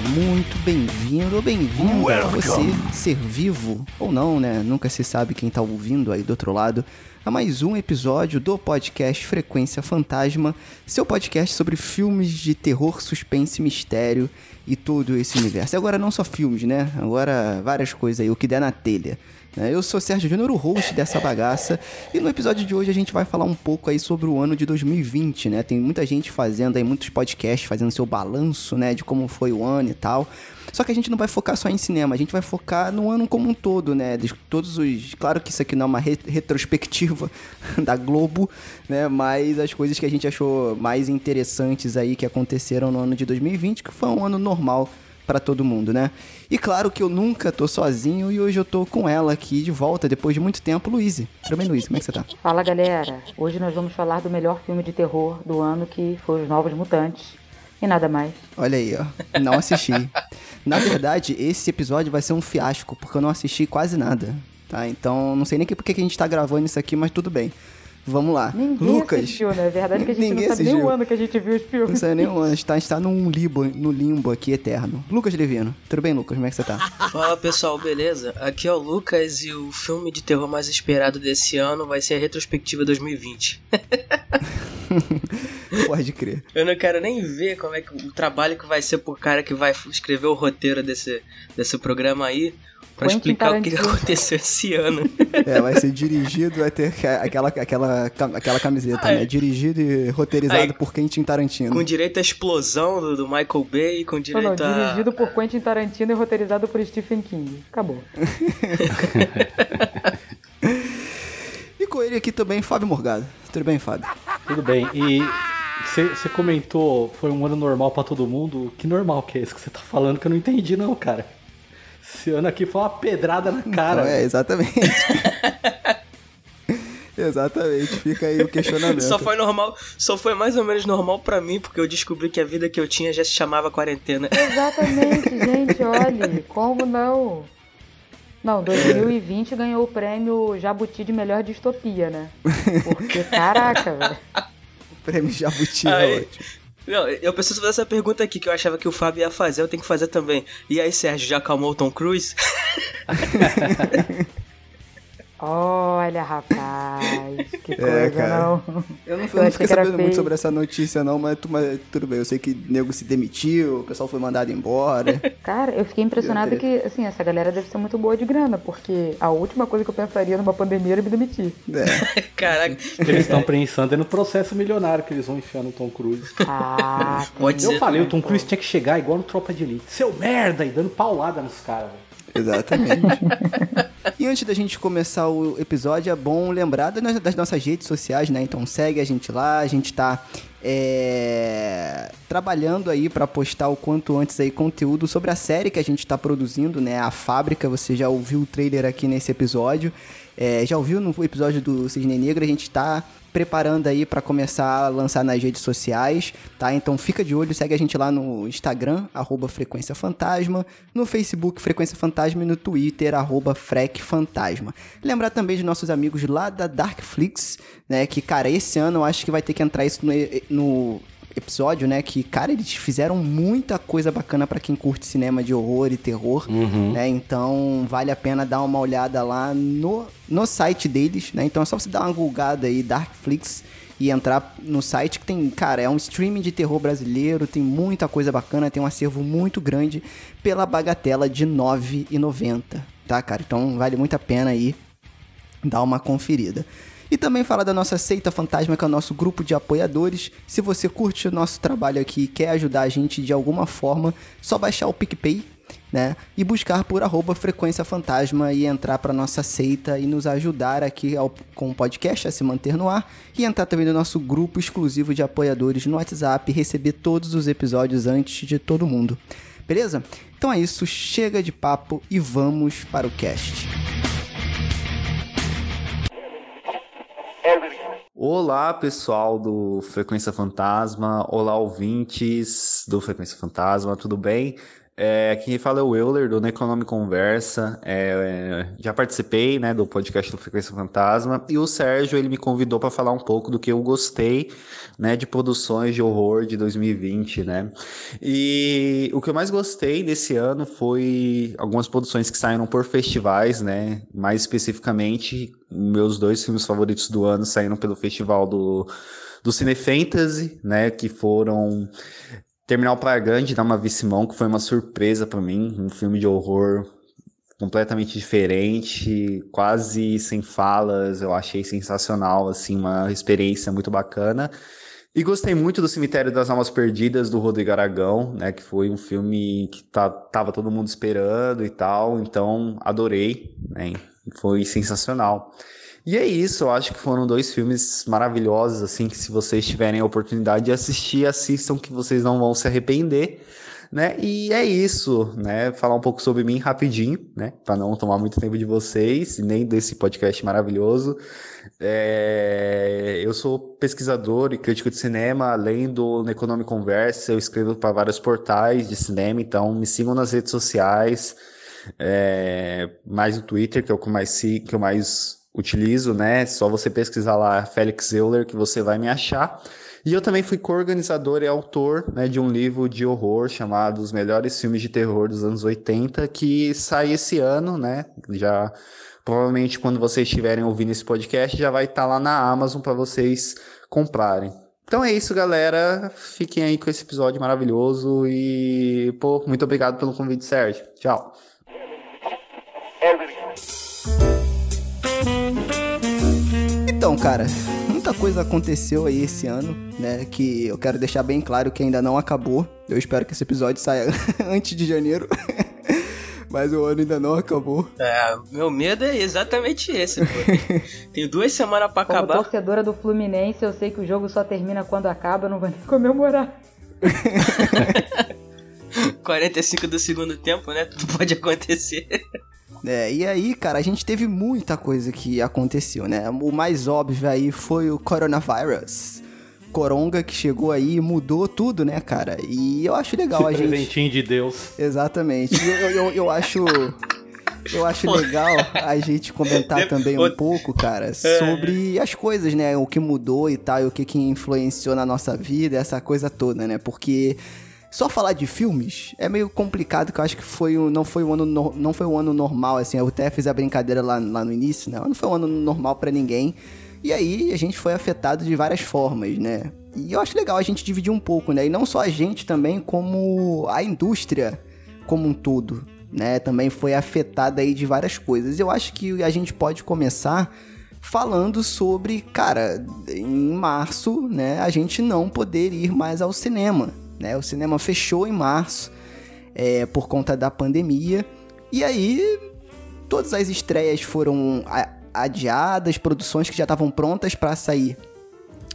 muito bem-vindo ou bem-vindo a você, ser vivo ou não, né? Nunca se sabe quem tá ouvindo aí do outro lado. A mais um episódio do podcast Frequência Fantasma, seu podcast sobre filmes de terror, suspense, mistério e todo esse universo. E agora não só filmes, né? Agora várias coisas aí, o que der na telha. né? Eu sou Sérgio Júnior, o host dessa bagaça, e no episódio de hoje a gente vai falar um pouco aí sobre o ano de 2020, né? Tem muita gente fazendo aí, muitos podcasts fazendo seu balanço, né, de como foi o ano e tal. Só que a gente não vai focar só em cinema, a gente vai focar no ano como um todo, né? De todos os. Claro que isso aqui não é uma re- retrospectiva da Globo, né? Mas as coisas que a gente achou mais interessantes aí que aconteceram no ano de 2020, que foi um ano normal pra todo mundo, né? E claro que eu nunca tô sozinho e hoje eu tô com ela aqui de volta depois de muito tempo, Luíse. Tudo bem, Luíse? Como é que você tá? Fala galera, hoje nós vamos falar do melhor filme de terror do ano que foi Os Novos Mutantes. E nada mais. Olha aí, ó. Não assisti. Na verdade, esse episódio vai ser um fiasco, porque eu não assisti quase nada. Tá? Então, não sei nem que- por que que a gente tá gravando isso aqui, mas tudo bem. Vamos lá. Ninguém Lucas. assistiu, né? É verdade que a gente Ninguém não sabe nem assistiu. o ano que a gente viu os Não filmes. sei nem onde. A gente tá, a gente tá num limbo, no limbo aqui eterno. Lucas Levino. Tudo bem, Lucas? Como é que você tá? Fala pessoal, beleza? Aqui é o Lucas e o filme de terror mais esperado desse ano vai ser a retrospectiva 2020. Pode crer. Eu não quero nem ver como é que o trabalho que vai ser por cara que vai escrever o roteiro desse, desse programa aí pra Quentin explicar o que Tarantino. aconteceu esse ano. É, vai ser dirigido, vai ter aquela, aquela, aquela camiseta, Ah, é. né? Dirigido e roteirizado Aí, por Quentin Tarantino. com direito à explosão do, do Michael Bay, com Não, direito não, a. dirigido por Quentin Tarantino e roteirizado por Stephen King. Acabou. E com ele aqui também, Fábio Morgado. Tudo bem, Fábio? Tudo bem. E você comentou, foi um ano normal pra todo mundo. Que normal que é esse que você tá falando que eu não entendi não, cara. Esse ano aqui foi uma pedrada na cara. é, exatamente. exatamente, fica aí o questionamento. Só foi normal, só foi mais ou menos normal pra mim, porque eu descobri que a vida que eu tinha já se chamava quarentena. Exatamente, gente, olhe, como não? Não, 2020 ganhou o prêmio Jabuti de melhor distopia, né? Porque, caraca, velho. Prêmio Jabuti é Aí- ótimo. Não, eu preciso fazer essa pergunta aqui que eu achava que o Fábio ia fazer, eu tenho que fazer também. E aí, Sérgio, já acalmou o Tom Cruise? Olha, rapaz, que coisa, É, cara. não. Eu não, eu Eu não fiquei sabendo muito feio. sobre essa notícia, não, mas, mas tudo bem. Eu sei que o nego se demitiu, o pessoal foi mandado embora. Cara, eu fiquei impressionada Deu que, assim, essa galera deve ser muito boa de grana, porque a última coisa que eu pensaria numa pandemia era me demitir. É. Caraca, Eles estão pensando é no processo milionário que eles vão enfiar no Tom Cruise. Ah, Pode Eu ser. falei, o Tom Cruise tinha que chegar igual no Tropa de Elite. Seu merda! E dando paulada nos caras, velho. Exatamente. e antes da gente começar o episódio, é bom lembrar das, nossas redes sociais, né? Então segue a gente lá, a gente tá é, trabalhando aí pra postar o quanto antes aí conteúdo sobre a série que a gente tá produzindo, né? A Fábrica, você já ouviu o trailer aqui nesse episódio. É, já ouviu no episódio do Cisne Negro, a gente tá preparando aí pra começar a lançar nas redes sociais, tá? Então fica de olho, segue a gente lá no Instagram, arroba Frequência Fantasma, no Facebook Frequência Fantasma e no Twitter, arroba Frec Fantasma. Lembrar também dos nossos amigos lá da Darkflix, né? Que, cara, esse ano eu acho que vai ter que entrar isso no, no episódio, né? Que, cara, eles fizeram muita coisa bacana pra quem curte cinema de horror e terror, né? Então vale a pena dar uma olhada lá no, no site deles, né? Então é só você dar uma googada aí, Darkflix, e entrar no site que tem, cara, é um streaming de terror brasileiro, tem muita coisa bacana, tem um acervo muito grande pela bagatela de R$ 9,90, tá, cara? Então vale muito a pena aí dar uma conferida. E também falar da nossa Seita Fantasma, que é o nosso grupo de apoiadores. Se você curte o nosso trabalho aqui e quer ajudar a gente de alguma forma, só baixar o PicPay, né? E buscar por arroba Frequência Fantasma e entrar para nossa seita e nos ajudar aqui ao- com o podcast a se manter no ar. E entrar também no nosso grupo exclusivo de apoiadores no WhatsApp e receber todos os episódios antes de todo mundo. Beleza? Então é isso, chega de papo e vamos para o cast. Olá, pessoal do Frequência Fantasma. Olá, ouvintes do Frequência Fantasma, tudo bem? É, quem fala é o Euler, do Necronome Conversa. É, já participei né, do podcast do Frequência Fantasma. E o Sérgio ele me convidou para falar um pouco do que eu gostei né, de produções de horror de 2020. Né? E o que eu mais gostei desse ano foi algumas produções que saíram por festivais, né? mais especificamente, meus dois filmes favoritos do ano saíram pelo festival do do Cine Fantasy, né, que foram Terminal Praia Grande da Mavi Simão, que foi uma surpresa para mim, um filme de horror completamente diferente, quase sem falas, eu achei sensacional, assim, uma experiência muito bacana. E gostei muito do Cemitério das Almas Perdidas, do Rodrigo Aragão, né, que foi um filme que tá, tava todo mundo esperando e tal, então adorei, né, foi sensacional. E é isso, eu acho que foram dois filmes maravilhosos, assim, que se vocês tiverem a oportunidade de assistir, assistam que vocês não vão se arrepender, né? E é isso, né? Falar um pouco sobre mim rapidinho, né? Para não tomar muito tempo de vocês, nem desse podcast maravilhoso. É... Eu sou pesquisador e crítico de cinema, além do Economic Conversa, eu escrevo para vários portais de cinema, então me sigam nas redes sociais, é... mais no Twitter, que é o que mais, que eu mais utilizo, né? Só você pesquisar lá Felix Euler que você vai me achar. E eu também fui co-organizador e autor né, de um livro de horror chamado Os Melhores Filmes de Terror dos Anos 80, que sai esse ano, né? Já provavelmente quando vocês estiverem ouvindo esse podcast já vai estar tá lá na Amazon para vocês comprarem. Então é isso, galera. Fiquem aí com esse episódio maravilhoso e, pô, muito obrigado pelo convite, Sérgio. Tchau. Então, cara, muita coisa aconteceu aí esse ano, né? Que eu quero deixar bem claro que ainda não acabou. Eu espero que esse episódio saia antes de janeiro. Mas o ano ainda não acabou. É, meu medo é exatamente esse, pô. Tem duas semanas pra Como acabar. torcedora do Fluminense, eu sei que o jogo só termina quando acaba, eu não vou nem comemorar. 45 do segundo tempo, né? Tudo pode acontecer. É, e aí, cara, a gente teve muita coisa que aconteceu, né? O mais óbvio aí foi o coronavírus. Coronga que chegou aí e mudou tudo, né, cara? E eu acho legal a gente. Presentinho de Deus. Exatamente. Eu, eu, eu, eu acho. Eu acho legal a gente comentar também um pouco, cara, sobre as coisas, né? O que mudou e tal, e o que, que influenciou na nossa vida, essa coisa toda, né? Porque só falar de filmes é meio complicado, que eu acho que foi um, não, foi um ano no- não foi um ano normal, assim. Eu até fiz a brincadeira lá, lá no início, né? Não foi um ano normal pra ninguém. E aí a gente foi afetado de várias formas, né? E eu acho legal a gente dividir um pouco, né? E não só a gente também, como a indústria como um todo, né? Também foi afetada aí de várias coisas. Eu acho que a gente pode começar falando sobre, cara, em março, né, a gente não poder ir mais ao cinema, né? O cinema fechou em março é, por conta da pandemia. E aí todas as estreias foram adiadas, produções que já estavam prontas para sair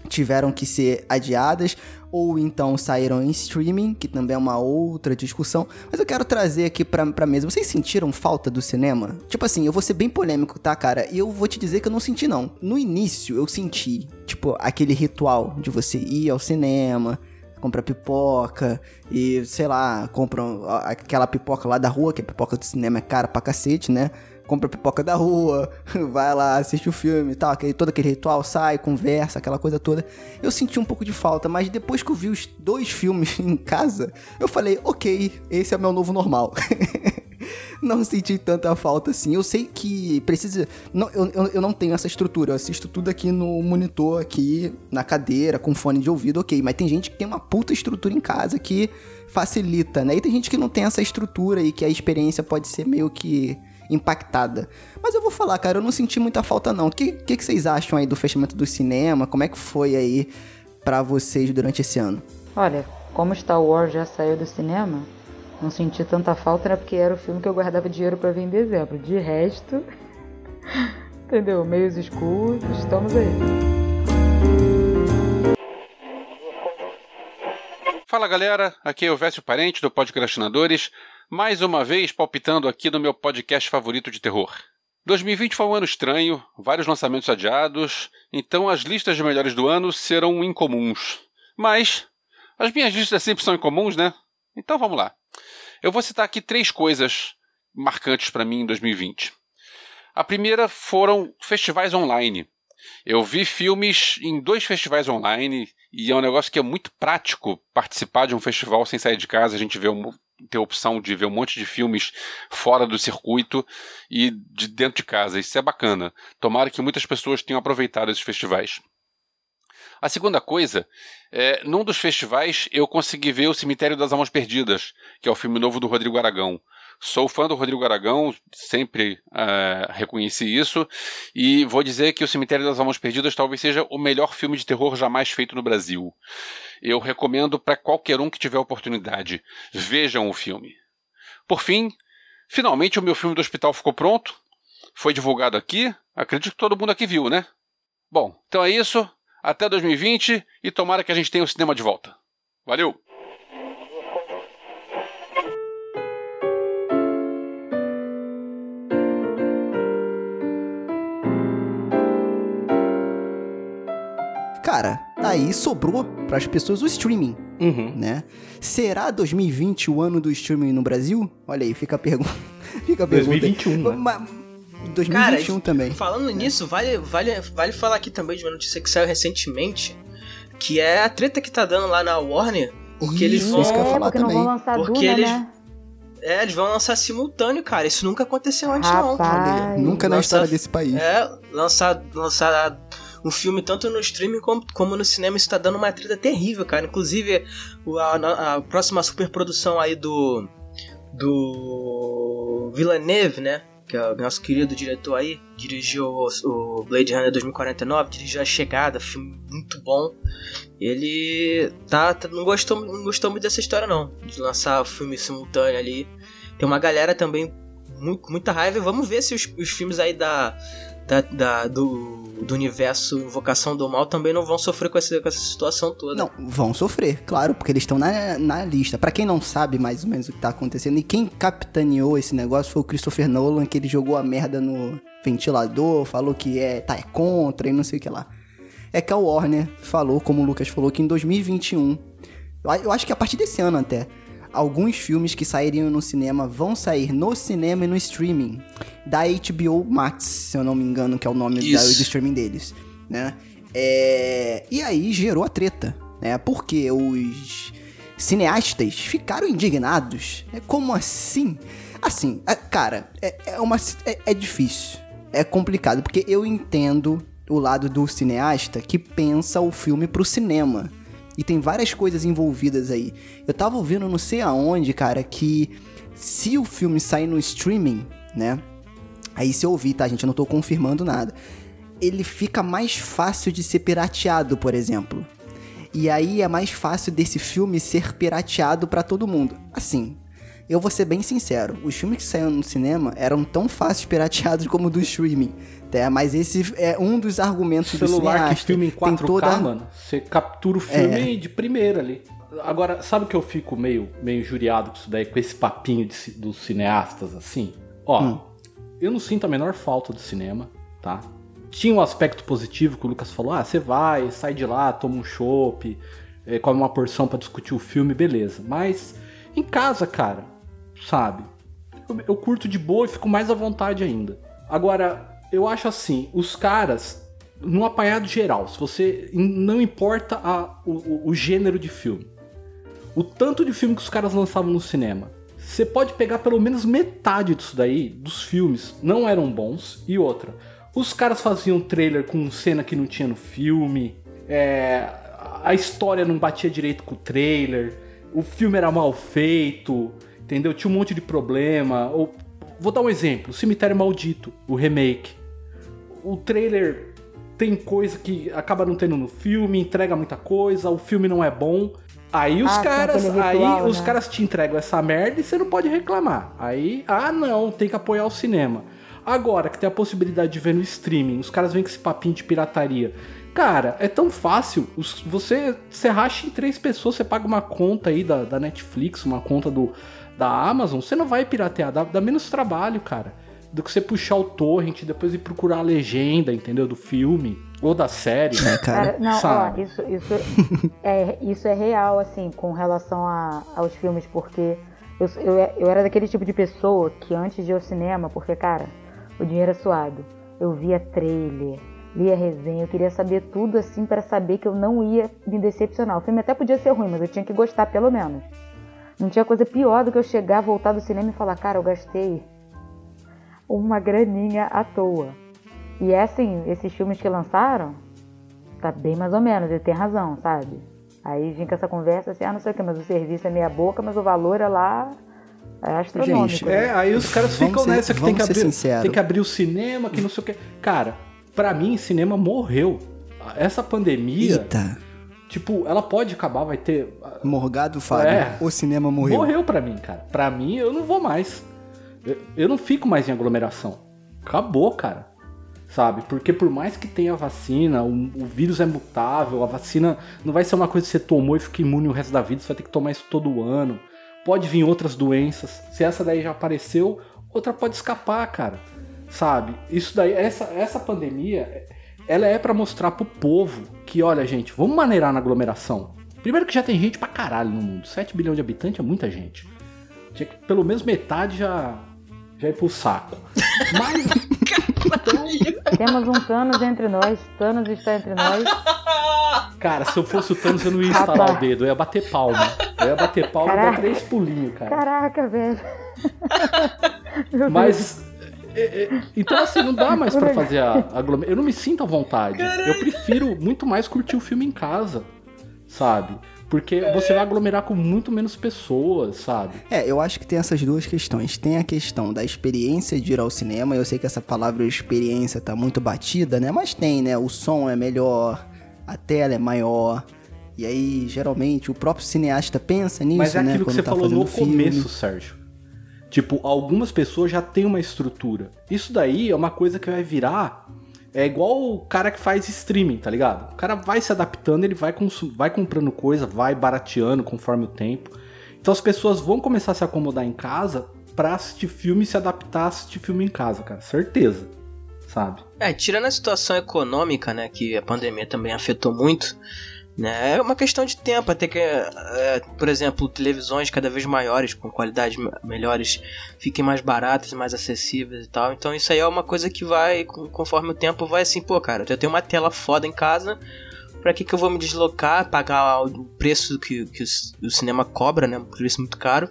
tiveram que ser adiadas ou então saíram em streaming, que também é uma outra discussão. Mas eu quero trazer aqui pra, pra mesa. Vocês sentiram falta do cinema? Tipo assim, eu vou ser bem polêmico, tá, cara? E eu vou te dizer que eu não senti, não. No início, eu senti, tipo, aquele ritual de você ir ao cinema, comprar pipoca e, sei lá, compram a- aquela pipoca lá da rua, que a pipoca do cinema é cara pra cacete, né? Compra pipoca da rua, vai lá, assiste o filme e tal, aquele, todo aquele ritual, sai, conversa, aquela coisa toda. Eu senti um pouco de falta, mas depois que eu vi os dois filmes em casa, eu falei, ok, esse é o meu novo normal. não senti tanta falta assim. Eu sei que precisa. Não, eu, eu, não tenho essa estrutura. Eu assisto tudo aqui no monitor, aqui na cadeira, com fone de ouvido, ok. Mas tem gente que tem uma puta estrutura em casa que facilita, né? E tem gente que não tem essa estrutura e que a experiência pode ser meio que impactada. Mas eu vou falar, cara, eu não senti muita falta não. O que, que, que vocês acham aí do fechamento do cinema? Como é que foi aí pra vocês durante esse ano? Olha, como Star Wars já saiu do cinema, não senti tanta falta, né? Porque era o filme que eu guardava dinheiro pra ver em dezembro. De resto, entendeu? Meios escuros, estamos aí. Fala galera, aqui é o Vécio Parente do Podcrastinadores, mais uma vez palpitando aqui no meu podcast favorito de terror. 2020 foi um ano estranho, vários lançamentos adiados, então as listas de melhores do ano serão incomuns. Mas as minhas listas sempre são incomuns, né? Então vamos lá. Eu vou citar aqui três coisas marcantes para mim em 2020. A primeira foram festivais online. Eu vi filmes em dois festivais online e é um negócio que é muito prático participar de um festival sem sair de casa. A gente vê um, ter a opção de ver um monte de filmes fora do circuito e de dentro de casa. Isso é bacana. Tomara que muitas pessoas tenham aproveitado esses festivais. A segunda coisa, é, num dos festivais eu consegui ver O Cemitério das Almas Perdidas, que é o filme novo do Rodrigo Aragão. Sou fã do Rodrigo Aragão, sempre uh, reconheci isso, e vou dizer que O Cemitério das Almas Perdidas talvez seja o melhor filme de terror jamais feito no Brasil. Eu recomendo para qualquer um que tiver oportunidade. Vejam o filme. Por fim, finalmente o meu filme do hospital ficou pronto. Foi divulgado aqui. Acredito que todo mundo aqui viu, né? Bom, então é isso. Até 2020 e tomara que a gente tenha o cinema de volta. Valeu! Cara, aí sobrou para as pessoas o streaming, Uhum. né? Será 2020 o ano do streaming no Brasil? Olha aí, fica a pergunta. fica a pergunta. aí. 2021, né? 2021 também. Falando nisso, vale, vale, vale falar aqui também de uma notícia que saiu recentemente, que é a treta que tá dando lá na Warner, porque eles Isso, vão. isso que eu ia é, falar porque não também. vão lançar Porque Duna, eles- né? É, eles vão lançar simultâneo, cara. Isso nunca aconteceu antes, não. Rapaz. Olha aí, nunca na Lança- história desse país. É, lançar, lançar um filme tanto no streaming como, como no cinema, isso tá dando uma treta terrível, cara. Inclusive, o- a, a próxima superprodução aí do. do. Villeneuve, né? Que é o nosso querido diretor aí, dirigiu o, Blade Runner 2049, dirigiu A Chegada, filme muito bom. Ele tá, tá- não, gostou, não gostou muito dessa história, não, de lançar o filme simultâneo ali. Tem uma galera também mu- com muita raiva. Vamos ver se os, os filmes aí da, da, da- do, do universo Invocação do Mal também não vão sofrer com essa, com essa situação toda. Não, vão sofrer, claro, porque eles estão na, na lista. Pra quem não sabe mais ou menos o que tá acontecendo, e quem capitaneou esse negócio foi o Christopher Nolan, que ele jogou a merda no ventilador, falou que é, tá, é contra e não sei o que lá. É que a Warner falou, como o Lucas falou, que em 2021, eu, a- eu acho que a partir desse ano até, alguns filmes que sairiam no cinema vão sair no cinema e no streaming da HBO Max, se eu não me engano, que é o nome da, do streaming deles, né? É, E aí gerou a treta, né? Porque os cineastas ficaram indignados. É, Como assim? Assim, é, cara, é, é uma é, é difícil, é complicado porque eu entendo o lado do cineasta que pensa o filme pro cinema. E tem várias coisas envolvidas aí. Eu tava ouvindo não sei aonde, cara, que se o filme sair no streaming, né? Aí se eu ouvir, tá, gente? Eu não tô confirmando nada. Ele fica mais fácil de ser pirateado, por exemplo. E aí é mais fácil desse filme ser pirateado pra todo mundo. Assim, eu vou ser bem sincero, os filmes que saíram no cinema eram tão fáceis pirateados como o do streaming. Tá? Mas esse é um dos argumentos do celular que filma em Tem 4K, toda- mano, você captura o filme É. de primeira ali. Agora, sabe que eu fico meio, meio injuriado com isso daí, com esse papinho de dos cineastas, assim? Ó, Hum. eu não sinto a menor falta do cinema, tá? Tinha um aspecto positivo que o Lucas falou, ah, você vai, sai de lá, toma um chopp, eh, come uma porção pra discutir o filme, beleza. Mas em casa, cara, sabe? Eu, curto de boa e fico mais à vontade ainda. Agora, eu acho assim, os caras, no apanhado geral, se você. Não importa a- o, o- o gênero de filme. O tanto de filme que os caras lançavam no cinema. Você pode pegar pelo menos metade disso daí, dos filmes, não eram bons. E outra, os caras faziam trailer com cena que não tinha no filme. é, a história não batia direito com o trailer. O filme era mal feito. Entendeu? Tinha um monte de problema. Ou, vou dar um exemplo: Cemitério Maldito, o remake. O trailer tem coisa que acaba não tendo no filme, entrega muita coisa, o filme não é bom. Aí os Ah, tem caras, aí ritual, os né? caras te entregam essa merda e você não pode reclamar. Aí, ah não, tem que apoiar o cinema. Agora que tem a possibilidade de ver no streaming, os caras vêm com esse papinho de pirataria. Cara, é tão fácil. Você, você racha em três pessoas, você paga uma conta aí da, da Netflix, uma conta do, da Amazon, você não vai piratear, dá, dá menos trabalho, cara. do que você puxar o torrent e depois ir procurar a legenda, entendeu? Do filme ou da série. É, cara. Cara, não, ó, isso, isso, é, isso é real, assim, com relação a- aos filmes, porque eu, eu, eu era daquele tipo de pessoa que antes de ir ao cinema, porque, cara, o dinheiro é suado, eu via trailer, lia resenha, eu queria saber tudo, assim, para saber que eu não ia me decepcionar. O filme até podia ser ruim, mas eu tinha que gostar, pelo menos. Não tinha coisa pior do que eu chegar, voltar do cinema e falar, cara, eu gastei uma graninha à toa. E é assim, esses filmes que lançaram, tá bem mais ou menos, ele tem razão, sabe? Aí vem com essa conversa assim, ah, não sei o que, mas o serviço é meia boca, mas o valor é lá é astronômico. Gente, né? É, aí os caras Vamos ficam ser- nessa que tem que, abrir, sincero. tem que abrir o cinema, que não sei o que. Cara, pra mim, cinema morreu. Essa pandemia, Eita, tipo, ela pode acabar, vai ter. Morgado Fábio, É. o cinema morreu. Morreu pra mim, cara. Pra mim, eu não vou mais. Eu, eu não fico mais em aglomeração. Acabou, cara. Sabe? Porque por mais que tenha vacina, o, o vírus é mutável, a vacina não vai ser uma coisa que você tomou e fica imune o resto da vida, você vai ter que tomar isso todo ano. Pode vir outras doenças. Se essa daí já apareceu, outra pode escapar, cara. Sabe? Isso daí, essa, essa pandemia, ela é pra mostrar pro povo que, olha, gente, vamos maneirar na aglomeração. Primeiro que já tem gente pra caralho no mundo. 7 bilhões de habitantes é muita gente. Tinha que pelo menos metade já, já ir pro saco. Mas. Temos um Thanos entre nós, Thanos está entre nós. Cara, se eu fosse o Thanos, eu não ia instalar o dedo, eu ia bater palma. Eu ia bater palma e dar três pulinhos, cara. Caraca, velho. Meu Deus. Mas. É, é, então, assim, não dá mais pra fazer a aglomeração. Eu não me sinto à vontade. Eu prefiro muito mais curtir o filme em casa, sabe? Porque você vai aglomerar com muito menos pessoas, sabe? É, eu acho que tem essas duas questões. Tem a questão da experiência de ir ao cinema. Eu sei que essa palavra experiência tá muito batida, né? Mas tem, né? O som é melhor, a tela é maior. E aí, geralmente, o próprio cineasta pensa nisso, Mas é né? aquilo que quando você tá falou fazendo no filme. começo, Sérgio. Tipo, algumas pessoas já têm uma estrutura. Isso daí é uma coisa que vai virar. É igual o cara que faz streaming, tá ligado? O cara vai se adaptando, ele vai, vai comprando coisa, vai barateando conforme o tempo. Então as pessoas vão começar a se acomodar em casa pra assistir filme e se adaptar a assistir filme em casa, cara. Certeza. Sabe? É, tirando a situação econômica, né, que a pandemia também afetou muito, é uma questão de tempo, até que, é, por exemplo, televisões cada vez maiores, com qualidades me- melhores, fiquem mais baratas, mais acessíveis e tal. Então isso aí é uma coisa que vai, conforme o tempo, vai assim, pô, cara, eu tenho uma tela foda em casa, pra que que eu vou me deslocar, pagar o preço que, que o cinema cobra, né, um preço muito caro,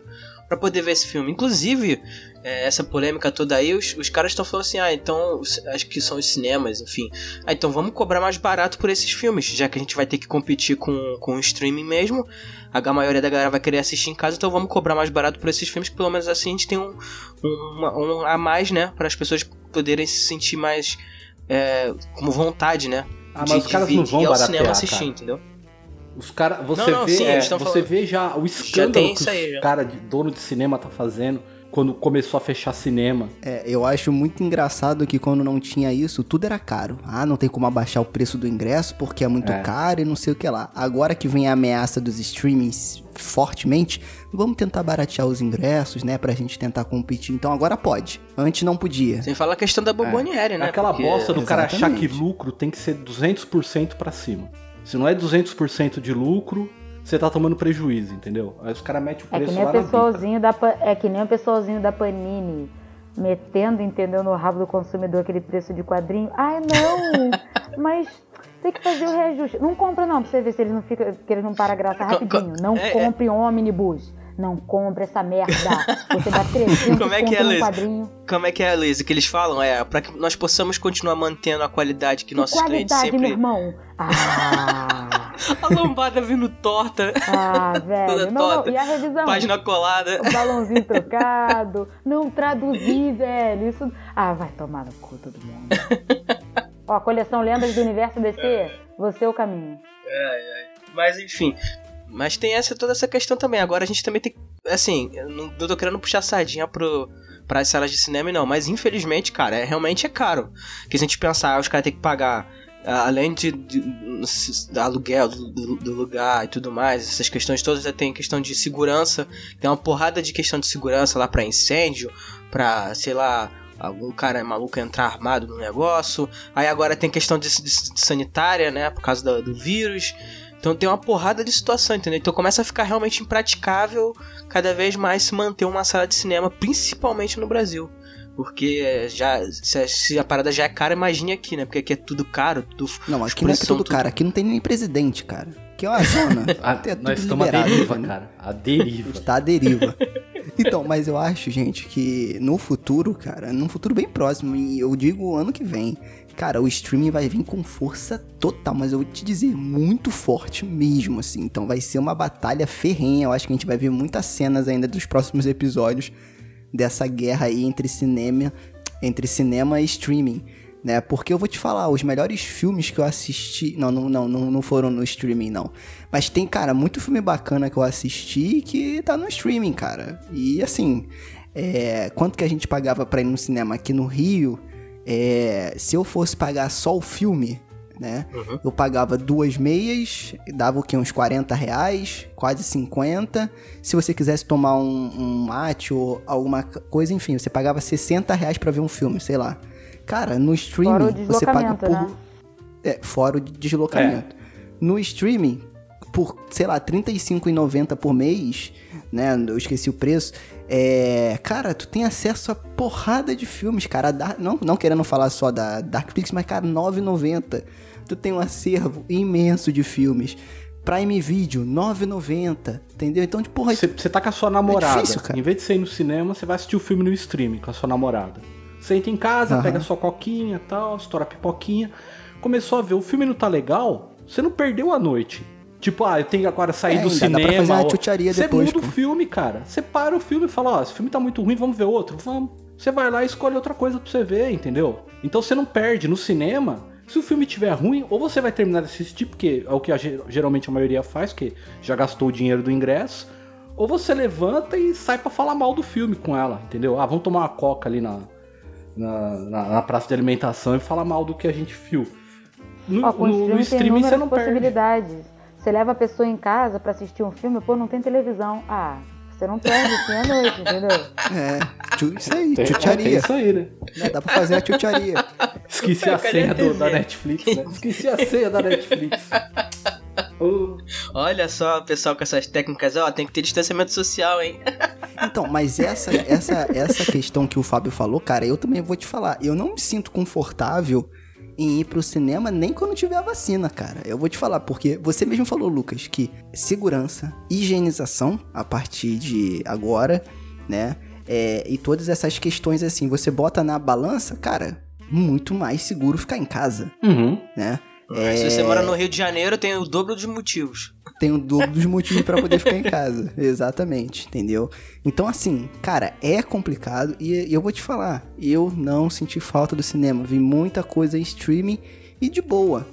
pra poder ver esse filme. Inclusive, é, essa polêmica toda aí, os, os caras estão falando assim, ah, então, acho que são os cinemas, enfim. Ah, então vamos cobrar mais barato por esses filmes, já que a gente vai ter que competir com, com o streaming mesmo. A maioria da galera vai querer assistir em casa, então vamos cobrar mais barato por esses filmes, que pelo menos assim a gente tem um, um, um a mais, né, para as pessoas poderem se sentir mais é, como vontade, né? Ah, de- mas os de caras vir- não vão baratear, cinema assistir, cara. entendeu? Os caras, você Não, não, vê, sim, é, você falando- vê já o escândalo que isso aí, os já. cara de dono de cinema tá fazendo quando começou a fechar cinema. É, eu acho muito engraçado que quando não tinha isso, tudo era caro. Ah, não tem como abaixar o preço do ingresso porque é muito É. caro e não sei o que lá. Agora que vem a ameaça dos streamings fortemente, vamos tentar baratear os ingressos, né? Pra gente tentar competir. Então agora pode. Antes não podia. Sem falar a questão da Bomboniere, né? Aquela Porque- bosta do cara achar que Exatamente. lucro tem que ser 200% pra cima. Se não é 200% de lucro, você tá tomando prejuízo, entendeu? Aí os caras metem o É que preço nem o lá na bica. pessoalzinho da é que nem o pessoalzinho da Panini metendo, entendeu, no rabo do consumidor aquele preço de quadrinho. Ai, não! mas tem que fazer o reajuste. Não compra não, pra você ver se eles não ficam, que eles não param a graça rapidinho. Não é, é. compre ônibus. Não compre essa merda. Você dá 300 Como é que é, Luiz? quadrinho. Como é que é, Luiz? O que eles falam é para que nós possamos continuar mantendo a qualidade que Que nossos clientes qualidade, meu sempre. irmão. Ah, A lombada vindo torta, ah velho. Não, não. torta. E a revisão? página colada. O balãozinho trocado, não traduzir, velho. Isso. Ah, vai tomar no cu todo mundo. Ó, coleção Lendas do Universo DC, você é o caminho. Mas enfim. Mas tem essa toda essa questão também. Agora a gente também tem. Assim, eu não, não tô querendo puxar sardinha pro, pras salas de cinema, não. Mas infelizmente, cara, é, realmente é caro. Que se a gente pensar, os caras têm que pagar. Ah, Além de, de, de aluguel do, do- lugar e tudo mais, essas questões todas, já tem questão de segurança, tem uma porrada de questão de segurança lá pra incêndio, pra, sei lá, algum cara maluco entrar armado no negócio. Aí agora tem questão de, de- de sanitária, né? Por causa do, do vírus. Então tem uma porrada de situação, entendeu? Então começa a ficar realmente impraticável cada vez mais se manter uma sala de cinema, principalmente no Brasil. Porque já se, se a parada já é cara, imagine aqui, né? Porque aqui é tudo caro, tudo. Não, aqui não é são tudo cara, aqui não tem nem presidente, cara. Aqui é uma zona. A- é nós tudo estamos à deriva, entendeu? cara. A deriva. Está à deriva. Então, mas eu acho, gente, que no futuro, cara, num futuro bem próximo, e eu digo ano que vem, cara, o streaming vai vir com força total, mas eu vou te dizer, muito forte mesmo, assim. Então vai ser uma batalha ferrenha. Eu acho que a gente vai ver muitas cenas ainda dos próximos episódios dessa guerra aí entre cinema, entre cinema e streaming. Né? Porque eu vou te falar, os melhores filmes que eu assisti. Não, não, não, não, foram no streaming, não. Mas tem, cara, muito filme bacana que eu assisti que tá no streaming, cara. E assim, é, quanto que a gente pagava pra ir no cinema aqui no Rio? É, se eu fosse pagar só o filme, né? Eu pagava duas meias, dava o quê? Uns 40 reais, quase 50. Se você quisesse tomar um, um mate ou alguma coisa, enfim, você pagava 60 reais pra ver um filme, sei lá. Cara, no streaming Fora o você paga por. né? É, fora o de deslocamento. No streaming, por, sei lá, R$ 35,90 por mês, né? Eu esqueci o preço. É, cara, tu tem acesso a porrada de filmes, cara. A Dar- não, não querendo falar só da Darkflix, mas, cara, R$ 9,90. Tu tem um acervo imenso de filmes. Prime Video, R$ 9,90. Entendeu? Então, tipo, porra, Você, tá com a sua namorada. difícil, cara. Em vez de você ir no cinema, você vai assistir o filme no streaming com a sua namorada. Você entra em casa, Aham. pega sua coquinha e tal, estoura a pipoquinha. Começou a ver, o filme não tá legal, você não perdeu a noite. Tipo, ah, eu tenho que agora sair É, do dá cinema. tchutcharia Você depois, muda pô. o filme, cara. Você para o filme e fala, ó, esse filme tá muito ruim, vamos ver outro? Vamos. Você vai lá e escolhe outra coisa pra você ver, entendeu? Então você não perde no cinema. Se o filme tiver ruim, ou você vai terminar de assistir, porque é o que a ge- geralmente a maioria faz, que já gastou o dinheiro do ingresso, ou você levanta e sai pra falar mal do filme com ela, entendeu? Ah, vamos tomar uma coca ali na, na, na- na praça de alimentação e falar mal do que a gente viu. No, com no- no streaming você não perde. possibilidades. Você leva a pessoa em casa pra assistir um filme, pô, não tem televisão. Ah, você não perde assim à noite, entendeu? é, isso aí, Tem, tem tchutcharia. isso aí, né? Né, Dá pra fazer a tchutcharia. Esqueci a senha do- da? Netflix, né? Esqueci a senha da Netflix. Ô, Olha só, o pessoal com essas técnicas, ó, tem que ter distanciamento social, hein? Então, mas essa, essa, essa questão que o Fábio falou, cara, eu também vou te falar. Eu não me sinto confortável em ir pro cinema nem quando tiver a vacina, cara. Eu vou te falar, porque você mesmo falou, Lucas, que segurança, higienização a partir de agora, né? É, e todas essas questões assim, você bota na balança, cara, muito mais seguro ficar em casa, Uhum. né? Se você mora no Rio de Janeiro, tem o dobro de motivos. Tem o dobro dos motivos pra poder ficar em casa. Exatamente, entendeu? Então, assim, cara, é complicado e eu vou te falar, eu não senti falta do cinema. Vi muita coisa em streaming e de boa,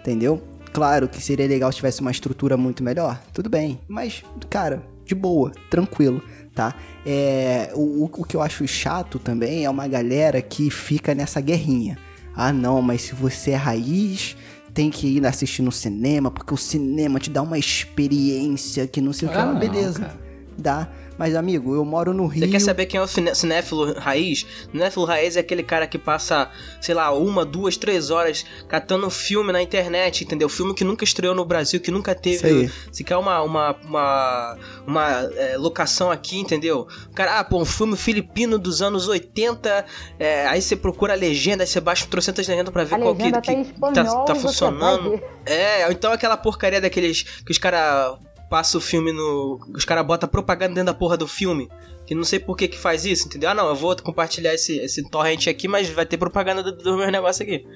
entendeu? Claro que seria legal se tivesse uma estrutura muito melhor, tudo bem, mas, cara, de boa, tranquilo, tá? É, o- o que eu acho chato também é uma galera que fica nessa guerrinha. Ah, não, mas se você é raiz, tem que ir assistir no cinema, porque o cinema te dá uma experiência que não sei o que. Ah, Ah, não, beleza, cara. dá. Mas, amigo, eu moro no Rio. Você quer saber quem é o cinéfilo raiz? Cinéfilo raiz é aquele cara que passa, sei lá, uma, duas, três horas catando filme na internet, entendeu? Filme que nunca estreou no Brasil, que nunca teve sequer uma, uma, uma, uma é, locação aqui, entendeu? O cara, ah, pô, um filme filipino dos anos 80, é, aí você procura a legenda, aí você baixa trocentas legendas pra ver A qual que, tá que tá, tá você funcionando. É, então aquela porcaria daqueles que os caras passam o filme no. Os caras botam propaganda dentro da porra do filme. Que não sei por que que faz isso, entendeu? Ah, não, eu vou compartilhar esse, esse torrent aqui, mas vai ter propaganda do, do meu negócio aqui.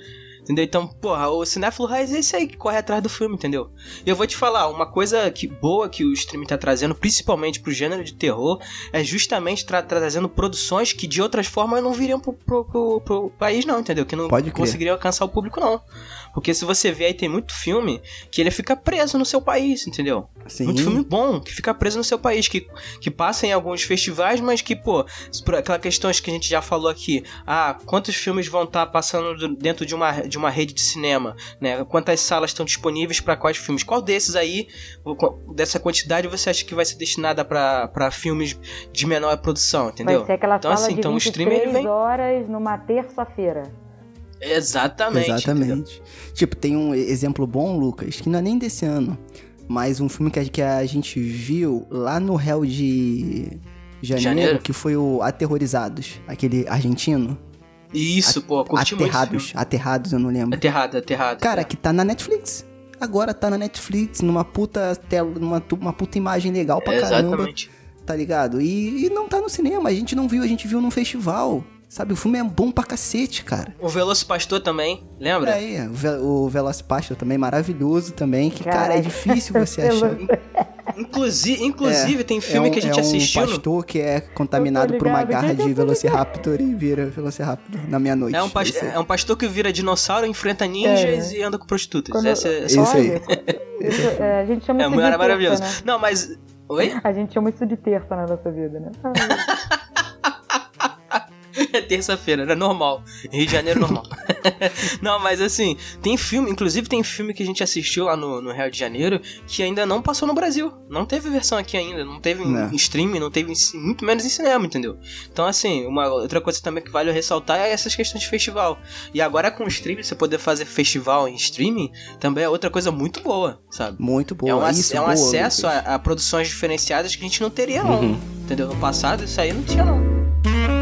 Entendeu? Então, porra, o cinéfilo raiz é esse aí que corre atrás do filme, entendeu? E eu vou te falar, uma coisa que, boa que o streaming tá trazendo, principalmente pro gênero de terror, é justamente tra- trazendo produções que de outras formas não viriam pro, pro, pro- pro país, não, entendeu? Que não conseguiriam alcançar o público, não. Porque se você vê aí, tem muito filme que ele fica preso no seu país, entendeu? Sim. Muito filme bom, que fica preso no seu país, que, que passa em alguns festivais, mas que, pô, por aquela questão que a gente já falou aqui, ah, quantos filmes vão estar passando do- dentro de uma, de de uma rede de cinema, né? Quantas salas estão disponíveis para quais filmes? Qual desses aí, dessa quantidade, você acha que vai ser destinada para filmes de menor produção, entendeu? Vai ser aquela então, sala assim, de então o 23 streaming ele vem. horas numa terça-feira. Exatamente. entendeu? Exatamente. Tipo, tem um exemplo bom, Lucas, que não é nem desse ano, mas um filme que a, que a gente viu lá no Réu de janeiro, Janeiro? que foi o Aterrorizados, aquele argentino. Isso, pô, curti Aterrados. Aterrados, eu não lembro. Aterrado, aterrado. Cara, que tá na Netflix. Agora tá na Netflix, numa puta tela, numa uma puta imagem legal pra caramba, Exatamente. tá ligado? E, e não tá no cinema, a gente não viu, a gente viu num festival. Sabe, o filme é bom pra cacete, cara. O Velocipastor também, lembra? É, é, o, Ve o Velocipastor também, maravilhoso também, que, cara, é Caraca. difícil você achar. Inclusive, inclusive tem É filme um- que a gente é um assistiu. no- pastor que é contaminado por uma garra de? Velociraptor e vira Velociraptor na meia-noite. É um, pas- Isso aí. é um pastor que vira dinossauro, enfrenta ninjas e anda com prostitutas. Quando- Essa, essa Isso aí. Isso- é, a gente chama é, isso de terça, maravilhoso. né? Não, mas. Oi? A gente chama isso de terça na nossa vida, né? É terça-feira, era normal. Rio de Janeiro normal. não, mas assim, tem filme, inclusive tem filme que a gente assistiu lá no, no Rio de Janeiro que ainda não passou no Brasil. Não teve versão aqui ainda, não teve em, Não. em streaming, não teve em muito menos em cinema, entendeu? Então, assim, uma outra coisa também que vale ressaltar é essas questões de festival. E agora com o streaming, você poder fazer festival em streaming também é outra coisa muito boa, sabe? Muito boa. é um, isso, é um boa, acesso a, a produções diferenciadas que a gente não teria, não. Uhum. Entendeu? No passado, isso aí não tinha, não.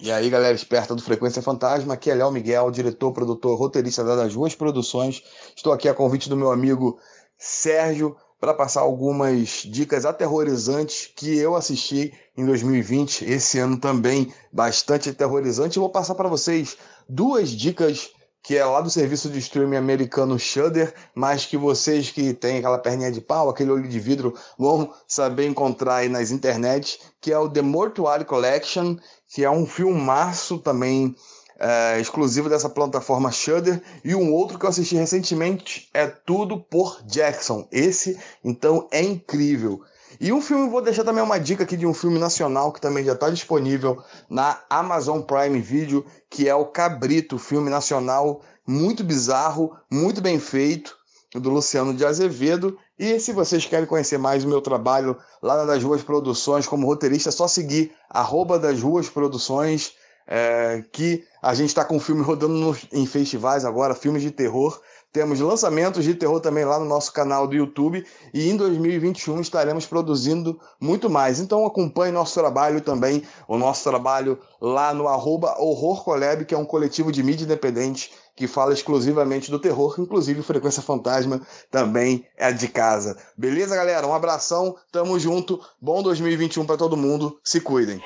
E aí, galera esperta do Frequência Fantasma, aqui é Léo Miguel, diretor, produtor, roteirista das duas produções. Estou aqui a convite do meu amigo Sérgio para passar algumas dicas aterrorizantes que eu assisti em 2020, esse ano também bastante aterrorizante. Eu vou passar para vocês duas dicas que é lá do serviço de streaming americano Shudder, mas que vocês que têm aquela perninha de pau, aquele olho de vidro, vão saber encontrar aí nas internet, que é o The Mortuary Collection, que é um filmaço também é, exclusivo dessa plataforma Shudder, e um outro que eu assisti recentemente é Tudo por Jackson. Esse, então, é incrível. E um filme, vou deixar também uma dica aqui de um filme nacional que também já está disponível na Amazon Prime Video, que é o Cabrito, filme nacional muito bizarro, muito bem feito, do Luciano de Azevedo. E se vocês querem conhecer mais o meu trabalho lá Das Ruas Produções como roteirista, é só seguir arroba das Ruas Produções, é, que a gente está com o filme rodando nos- em festivais agora, filmes de terror. Temos lançamentos de terror também lá no nosso canal do YouTube e em 2021 estaremos produzindo muito mais. Então acompanhe nosso trabalho também, o nosso trabalho lá no arroba Horror Collab, que é um coletivo de mídia independente que fala exclusivamente do terror, inclusive Frequência Fantasma também é de casa. Beleza, galera? Um abração, tamo junto, bom 2021 para todo mundo, se cuidem.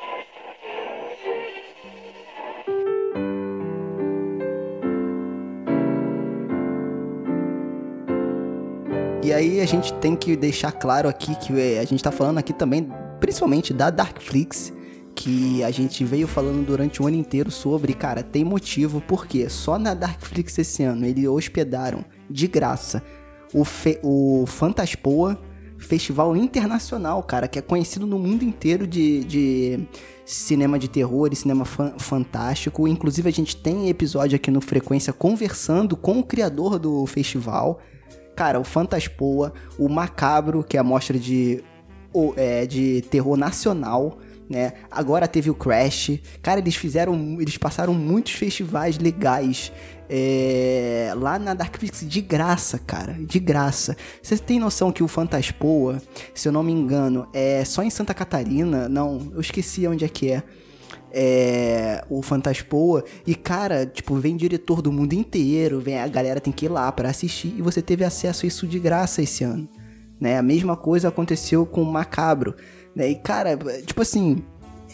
Aí a gente tem que deixar claro aqui que é, a gente tá falando aqui também, principalmente da Darkflix, que a gente veio falando durante o ano inteiro sobre, cara, tem motivo, porque só na Darkflix esse ano eles hospedaram de graça o, o Fantaspoa, festival internacional, cara, que é conhecido no mundo inteiro de, de cinema de terror e cinema fan- fantástico. Inclusive a gente tem episódio aqui no Frequência conversando com o criador do festival. Cara, o Fantaspoa, o Macabro, que é a mostra de, é, de terror nacional, né? Agora teve o Crash. Cara, eles fizeram. Eles passaram muitos festivais legais. é, lá na Darkflix de graça, cara. De graça. Você tem noção que o Fantaspoa, se eu não me engano, é só em Santa Catarina? Não, eu esqueci onde é que é é, o Fantaspoa. E, cara, tipo, vem diretor do mundo inteiro, vem a galera tem que ir lá pra assistir. E você teve acesso a isso de graça esse ano. Né? A mesma coisa aconteceu com o Macabro. Né? E, cara, tipo assim,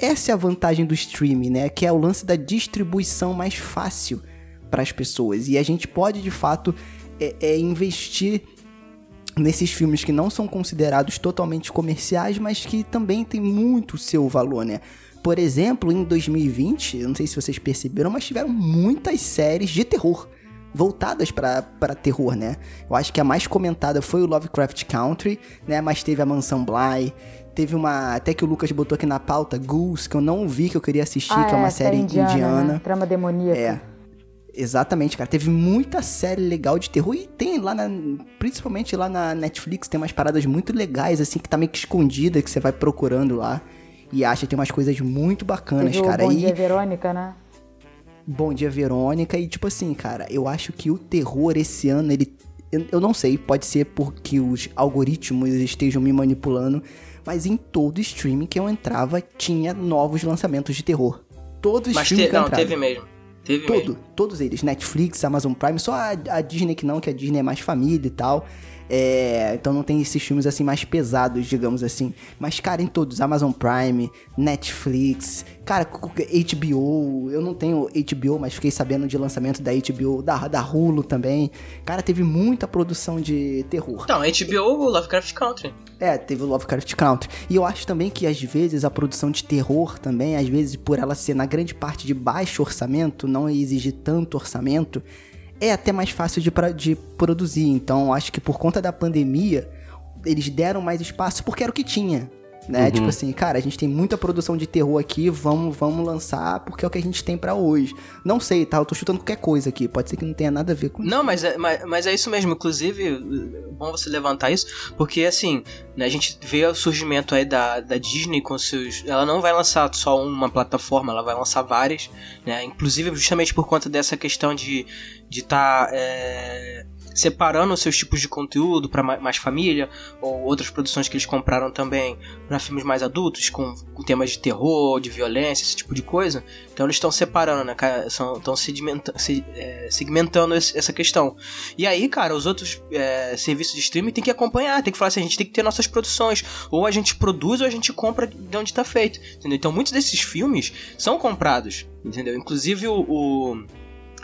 essa é a vantagem do streaming, né? Que é o lance da distribuição mais fácil para as pessoas. E a gente pode, de fato, é, é investir nesses filmes que não são considerados totalmente comerciais, mas que também tem muito seu valor, né? Por exemplo, em 2020, eu não sei se vocês perceberam, mas tiveram muitas séries de terror voltadas para terror, né? Eu acho que a mais comentada foi o Lovecraft Country, né? Mas teve a Mansão Bly, teve uma. Até que o Lucas botou aqui na pauta, Ghouls, que eu não vi, que eu queria assistir, Ah, que é uma essa série indiana. indiana. né? Trama demoníaca. É. Exatamente, cara. Teve muita série legal de terror e tem lá na. Principalmente lá na Netflix, tem umas paradas muito legais, assim, que tá meio que escondida, que você vai procurando lá. E acha que tem umas coisas muito bacanas, Teve o cara. Bom e Dia Verônica, né? Bom Dia Verônica. E tipo assim, cara, eu acho que o terror esse ano, ele. Eu eu não sei, pode ser porque os algoritmos estejam me manipulando, mas em todo streaming que eu entrava tinha novos lançamentos de terror. Todo Mas streaming te, que eu não, entrava. teve mesmo. Teve Todo, mesmo. todos eles. Netflix, Amazon Prime, só a, a Disney que não, que a Disney é mais família e tal. É, então não tem esses filmes assim mais pesados, digamos assim. Mas, cara, em todos, Amazon Prime, Netflix, cara, HBO, eu não tenho HBO, mas fiquei sabendo de lançamento da HBO, da, da Hulu também. Cara, teve muita produção de terror. Não, HBO Lovecraft Country. É, teve o Lovecraft Country. E eu acho também que às vezes a produção de terror também, às vezes por ela ser na grande parte de baixo orçamento, não exigir tanto orçamento, é até mais fácil de, de produzir. Então acho que por conta da pandemia, eles deram mais espaço porque era o que tinha. Né? Tipo assim, cara, a gente tem muita produção de terror aqui, vamos, vamos lançar porque é o que a gente tem pra hoje. Não sei, tá? Eu tô chutando qualquer coisa aqui, pode ser que não tenha nada a ver com Não, mas é, mas, mas é isso mesmo. Inclusive, é bom você levantar isso, porque assim, né, a gente vê o surgimento aí da, da Disney com seus. Ela não vai lançar só uma plataforma, ela vai lançar várias, né? Inclusive, justamente por conta dessa questão de estar de tá, é, separando os seus tipos de conteúdo para mais família, ou outras produções que eles compraram também para filmes mais adultos, com, com temas de terror, de violência, esse tipo de coisa. Então eles estão separando, né? Estão é, segmentando essa questão. E aí, cara, os outros é, serviços de streaming tem que acompanhar, tem que falar assim, a gente tem que ter nossas produções. Ou a gente produz ou a gente compra de onde tá feito. Entendeu? Então muitos desses filmes são comprados. Entendeu? Inclusive o. o-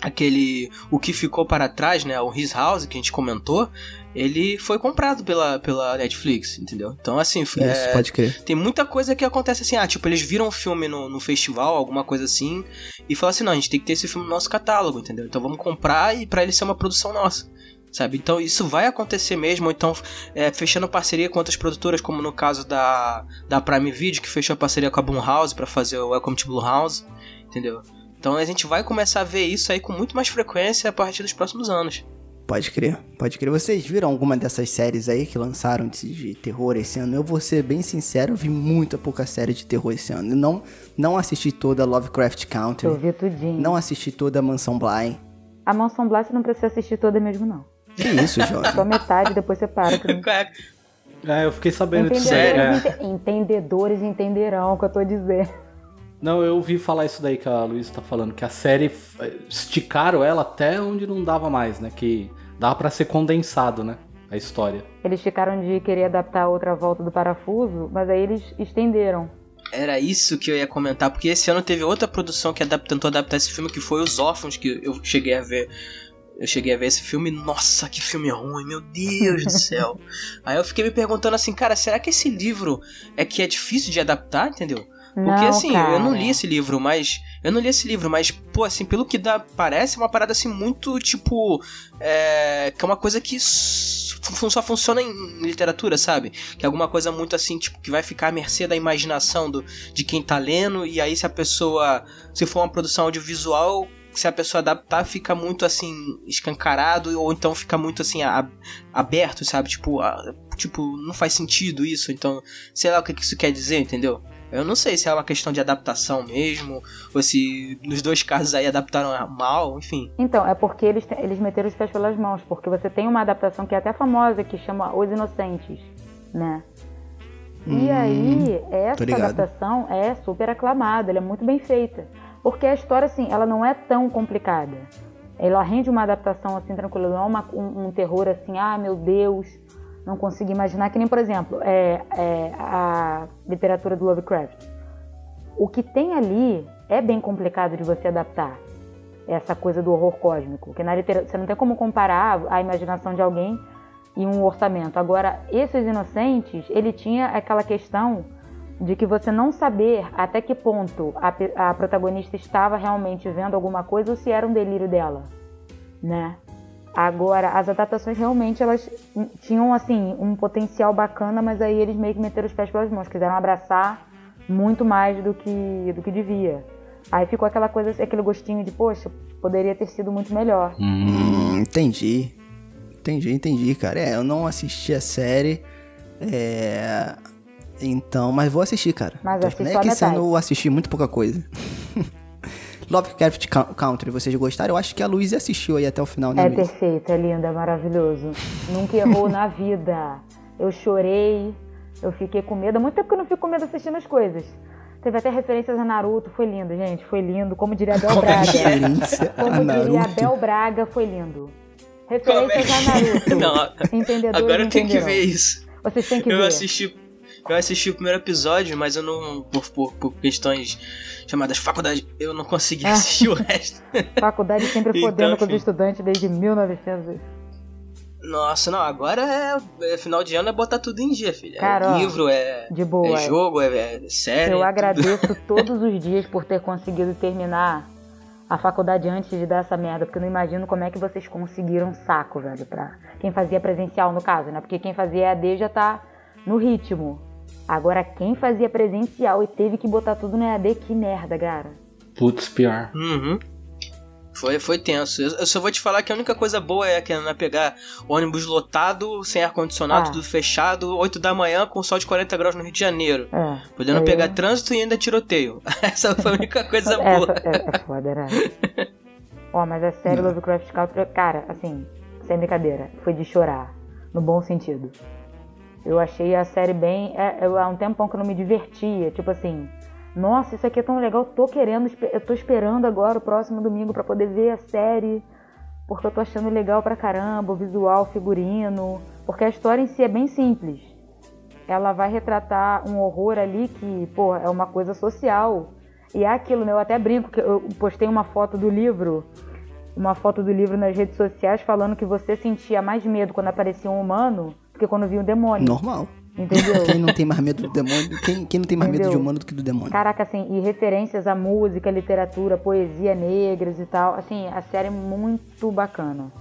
aquele. O que ficou para trás, né? O His House, que a gente comentou. Ele foi comprado pela, pela Netflix, entendeu? Então, assim, isso, é, pode crer. tem muita coisa que acontece assim, ah, tipo, eles viram um filme no, no festival, alguma coisa assim, e falam assim, não, a gente tem que ter esse filme no nosso catálogo, entendeu? Então vamos comprar e pra ele ser uma produção nossa. Sabe? Então isso vai acontecer mesmo, então é, fechando parceria com outras produtoras, como no caso da, da Prime Video, que fechou parceria com a Blumhouse pra fazer o Welcome to Blumhouse, entendeu? Então a gente vai começar a ver isso aí com muito mais frequência a partir dos próximos anos. Pode crer, pode crer. Vocês viram alguma dessas séries aí que lançaram de, de terror esse ano? Eu vou ser bem sincero, eu vi muita pouca série de terror esse ano. Eu não, não assisti toda Lovecraft Country, Eu vi tudinho. não assisti toda Mansão Bly. A Mansão Blas você não precisa assistir toda mesmo, não. Que isso, Jorge? Só metade, depois você para. Que não... É, eu fiquei sabendo disso. Entendedores, É. ente- entendedores entenderão o que eu tô dizendo. Não, eu ouvi falar isso daí que a Luísa tá falando, que a série f- esticaram ela até onde não dava mais, né? Que dava pra ser condensado, né? A história. Eles ficaram de querer adaptar a outra volta do parafuso, mas aí eles estenderam. Era isso que eu ia comentar, porque esse ano teve outra produção que tentou adaptar esse filme, que foi Os Órfãos, que eu cheguei a ver. Eu cheguei a ver esse filme, nossa, que filme ruim, meu Deus do céu. Aí eu fiquei me perguntando assim, cara, será que esse livro é que é difícil de adaptar, entendeu? Porque não, assim, cara. eu não li esse livro, mas. Eu não li esse livro, mas, pô, assim, pelo que dá, parece uma parada assim muito, tipo. É, que é uma coisa que só funciona em literatura, sabe? Que é alguma coisa muito assim, tipo, que vai ficar à mercê da imaginação do, de quem tá lendo, e aí se a pessoa. Se for uma produção audiovisual. Se a pessoa adaptar, fica muito assim, escancarado, ou então fica muito assim, aberto, sabe? Tipo, a- tipo, não faz sentido isso, então, sei lá o que isso quer dizer, entendeu? Eu não sei se é uma questão de adaptação mesmo, ou se nos dois casos aí adaptaram mal, enfim. Então, é porque eles, eles meteram os pés pelas mãos, porque você tem uma adaptação que é até famosa, que chama Os Inocentes, né? E aí, essa Hum, adaptação é super aclamada, ela é muito bem feita. Porque a história, assim, ela não é tão complicada. Ela rende uma adaptação, assim, tranquila. Não é uma- um, um terror, assim, ah, meu Deus, não consigo imaginar. Que nem, por exemplo, é, é a literatura do Lovecraft. O que tem ali é bem complicado de você adaptar. Essa coisa do horror cósmico. Porque na literatura, você não tem como comparar a imaginação de alguém e um orçamento. Agora, esses inocentes, ele tinha aquela questão de que você não saber até que ponto a, a protagonista estava realmente vendo alguma coisa ou se era um delírio dela, né? Agora, as adaptações realmente elas tinham assim um potencial bacana, mas aí eles meio que meteram os pés pelas mãos, quiseram abraçar muito mais do que do que devia. Aí ficou aquela coisa, aquele gostinho de, poxa, poderia ter sido muito melhor. Hum, entendi. Entendi, entendi, cara. É, eu não assisti a série. É. Então, mas vou assistir, cara. Mas não só é que metade. eu assisti muito pouca coisa. Lovecraft Cou- Country, vocês gostaram? Eu acho que a Luísa assistiu aí até o final, né, É Luísa? perfeito, é lindo, é maravilhoso. Nunca errou na vida. Eu chorei, eu fiquei com medo. Há muito tempo que eu não fico com medo assistindo as coisas. Teve até referências a Naruto, foi lindo, gente, foi lindo. Como diria Abel Braga. Referência a Como diria. Abel Braga, foi lindo. Referências a Naruto. Não, Entendedores agora eu tenho que ver isso. Vocês têm que Eu ver. assisti, eu assisti o primeiro episódio, mas eu não. Por, por, por questões chamadas faculdade, eu não consegui Ah. assistir o resto. Faculdade sempre Então, fodendo com os estudantes desde 1900. Nossa, não, agora é, é final de ano é botar tudo em dia, filho. Cara, ó, é livro, é, De boa. é jogo, é, é série. Eu é agradeço todos os dias por ter conseguido terminar a faculdade antes de dar essa merda, porque eu não imagino como é que vocês conseguiram saco, velho, pra quem fazia presencial no caso, né? Porque quem fazia EAD já tá no ritmo. Agora, quem fazia presencial e teve que botar tudo no EAD, que merda, cara. Putz, pior. Uhum. Foi, foi tenso. Eu, só vou te falar que a única coisa boa é que é pegar ônibus lotado, sem ar-condicionado, Ah. tudo fechado, 8 da manhã com sol de 40 graus no Rio de Janeiro. É. Podendo Aí- pegar trânsito e ainda tiroteio. Essa foi a única coisa boa. é, é foda, né? Ó, mas a série Lovecraft Country, cara, assim, sem brincadeira, foi de chorar, no bom sentido. Eu achei a série bem. É, eu, há um tempão que eu não me divertia, tipo assim, nossa, isso aqui é tão legal, tô querendo, eu tô esperando agora o próximo domingo pra poder ver a série, porque eu tô achando legal pra caramba, o visual, o figurino, porque a história em si é bem simples. Ela vai retratar um horror ali que, pô, é uma coisa social. E é aquilo, né? Eu até brinco que eu postei uma foto do livro, uma foto do livro nas redes sociais falando que você sentia mais medo quando aparecia um humano do que quando via um demônio. Normal. Entendeu? Quem não tem mais medo do demônio? Quem, quem não tem mais medo de Entendeu? humano do que do demônio? Caraca, assim, e referências à música, literatura, poesia negras e tal. Assim, a série é muito bacana.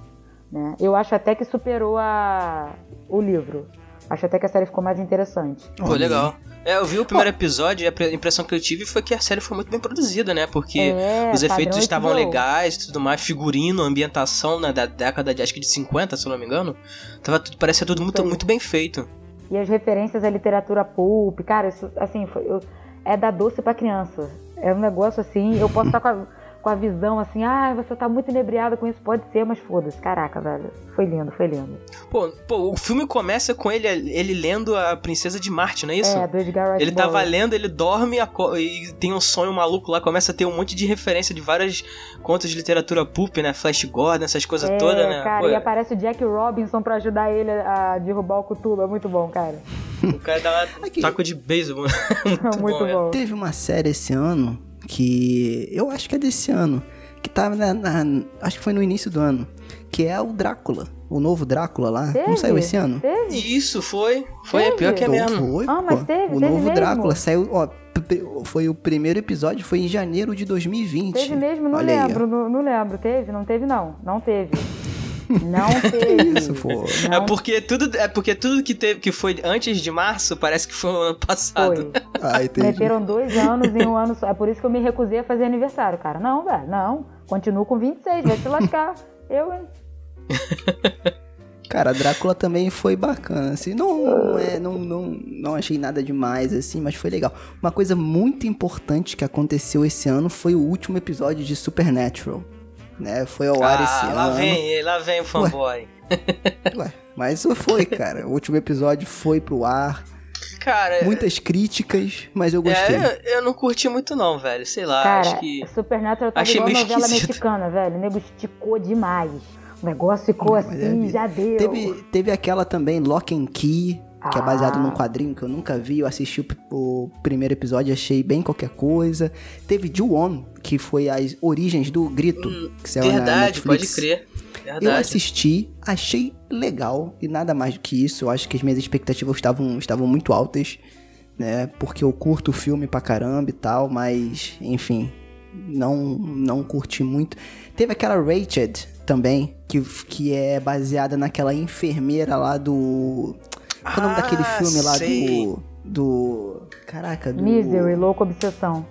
Né? Eu acho até que superou a... o livro. Acho até que a série ficou mais interessante. Pô, legal. É, eu vi o primeiro episódio e a pre- impressão que eu tive foi que a série foi muito bem produzida, né? Porque É, os efeitos estavam HBO. legais e tudo mais, figurino, ambientação né, da década de acho que de 50, se eu não me engano. Tava tudo, parecia tudo muito, muito bem feito. E as referências à literatura pulp, cara, isso, assim, foi, eu- é da doce pra criança. É um negócio assim, eu posso estar com a, com a visão assim, ah, você tá muito inebriado com isso, pode ser, mas foda-se, caraca, velho. Foi lindo, foi lindo. Pô, pô, o filme começa com ele, ele lendo a Princesa de Marte, não é isso? É, do Edgar Rice Ele tava Burroughs. lendo, ele dorme e tem um sonho maluco lá, começa a ter um monte de referência de várias contos de literatura pulp, né? Flash Gordon, essas coisas É, todas, né? cara, Pô, e aparece o Jack Robinson pra ajudar ele a derrubar o Cthulhu, é muito bom, cara. O cara dá um Aqui. taco de beisebol. Muito, bom, é. bom. Teve uma série esse ano que. Eu acho que é desse ano. Que tava na, na- Acho que foi no início do ano. Que é o Drácula. O novo Drácula lá. Não Teve? saiu esse ano? Teve? Isso, foi. Foi, é Teve? pior que é Então, mesmo. Foi, Ah, mas pô. teve, O teve novo mesmo. Drácula saiu. Ó, foi o primeiro episódio, foi em janeiro de 2020. Teve mesmo, não Olha aí, lembro, não, não lembro. Teve? Não teve, não. Não teve. Não teve. Isso, pô. Não É porque tudo, é porque tudo que teve que foi antes de março parece que foi no ano passado. foi. Ah, entendi. Meteram dois anos em um ano só. É por isso que eu me recusei a fazer aniversário, cara. Não, velho, não. Continuo com 26, vai se lascar. Eu, hein? Cara, Drácula também foi bacana, assim, não, não, é, não, não, não achei nada demais, assim, mas foi legal. Uma coisa muito importante que aconteceu esse ano foi o último episódio de Supernatural, né, foi ao ar esse Ah, lá ano. vem ele, lá vem o fanboy. Ué, mas foi, cara, o último episódio foi pro ar, Cara, muitas críticas, mas eu gostei. é, eu, eu não curti muito não, velho. Sei lá, Cara, acho que... Supernatural tá achei igual meio novela esquisito. mexicana, velho. O nego esticou demais. O negócio ficou é assim, mesmo. já deu. Teve, teve aquela também, Lock and Key, que é baseado Ah. num quadrinho que eu nunca vi. Eu assisti o, o primeiro episódio e achei bem qualquer coisa. Teve Ju-On, que foi as origens do grito, que saiu na Hum, Verdade, pode Netflix. crer. Eu Verdade. assisti, achei legal e nada mais do que isso. Eu acho que as minhas expectativas estavam, estavam muito altas, né? Porque eu curto o filme pra caramba e tal, mas enfim, não não curti muito. Teve aquela Rated, também, que, que é baseada naquela enfermeira lá do. Qual é o nome daquele Ah, filme lá sei. do. Do. Caraca, do. Misery, Louco Obsessão.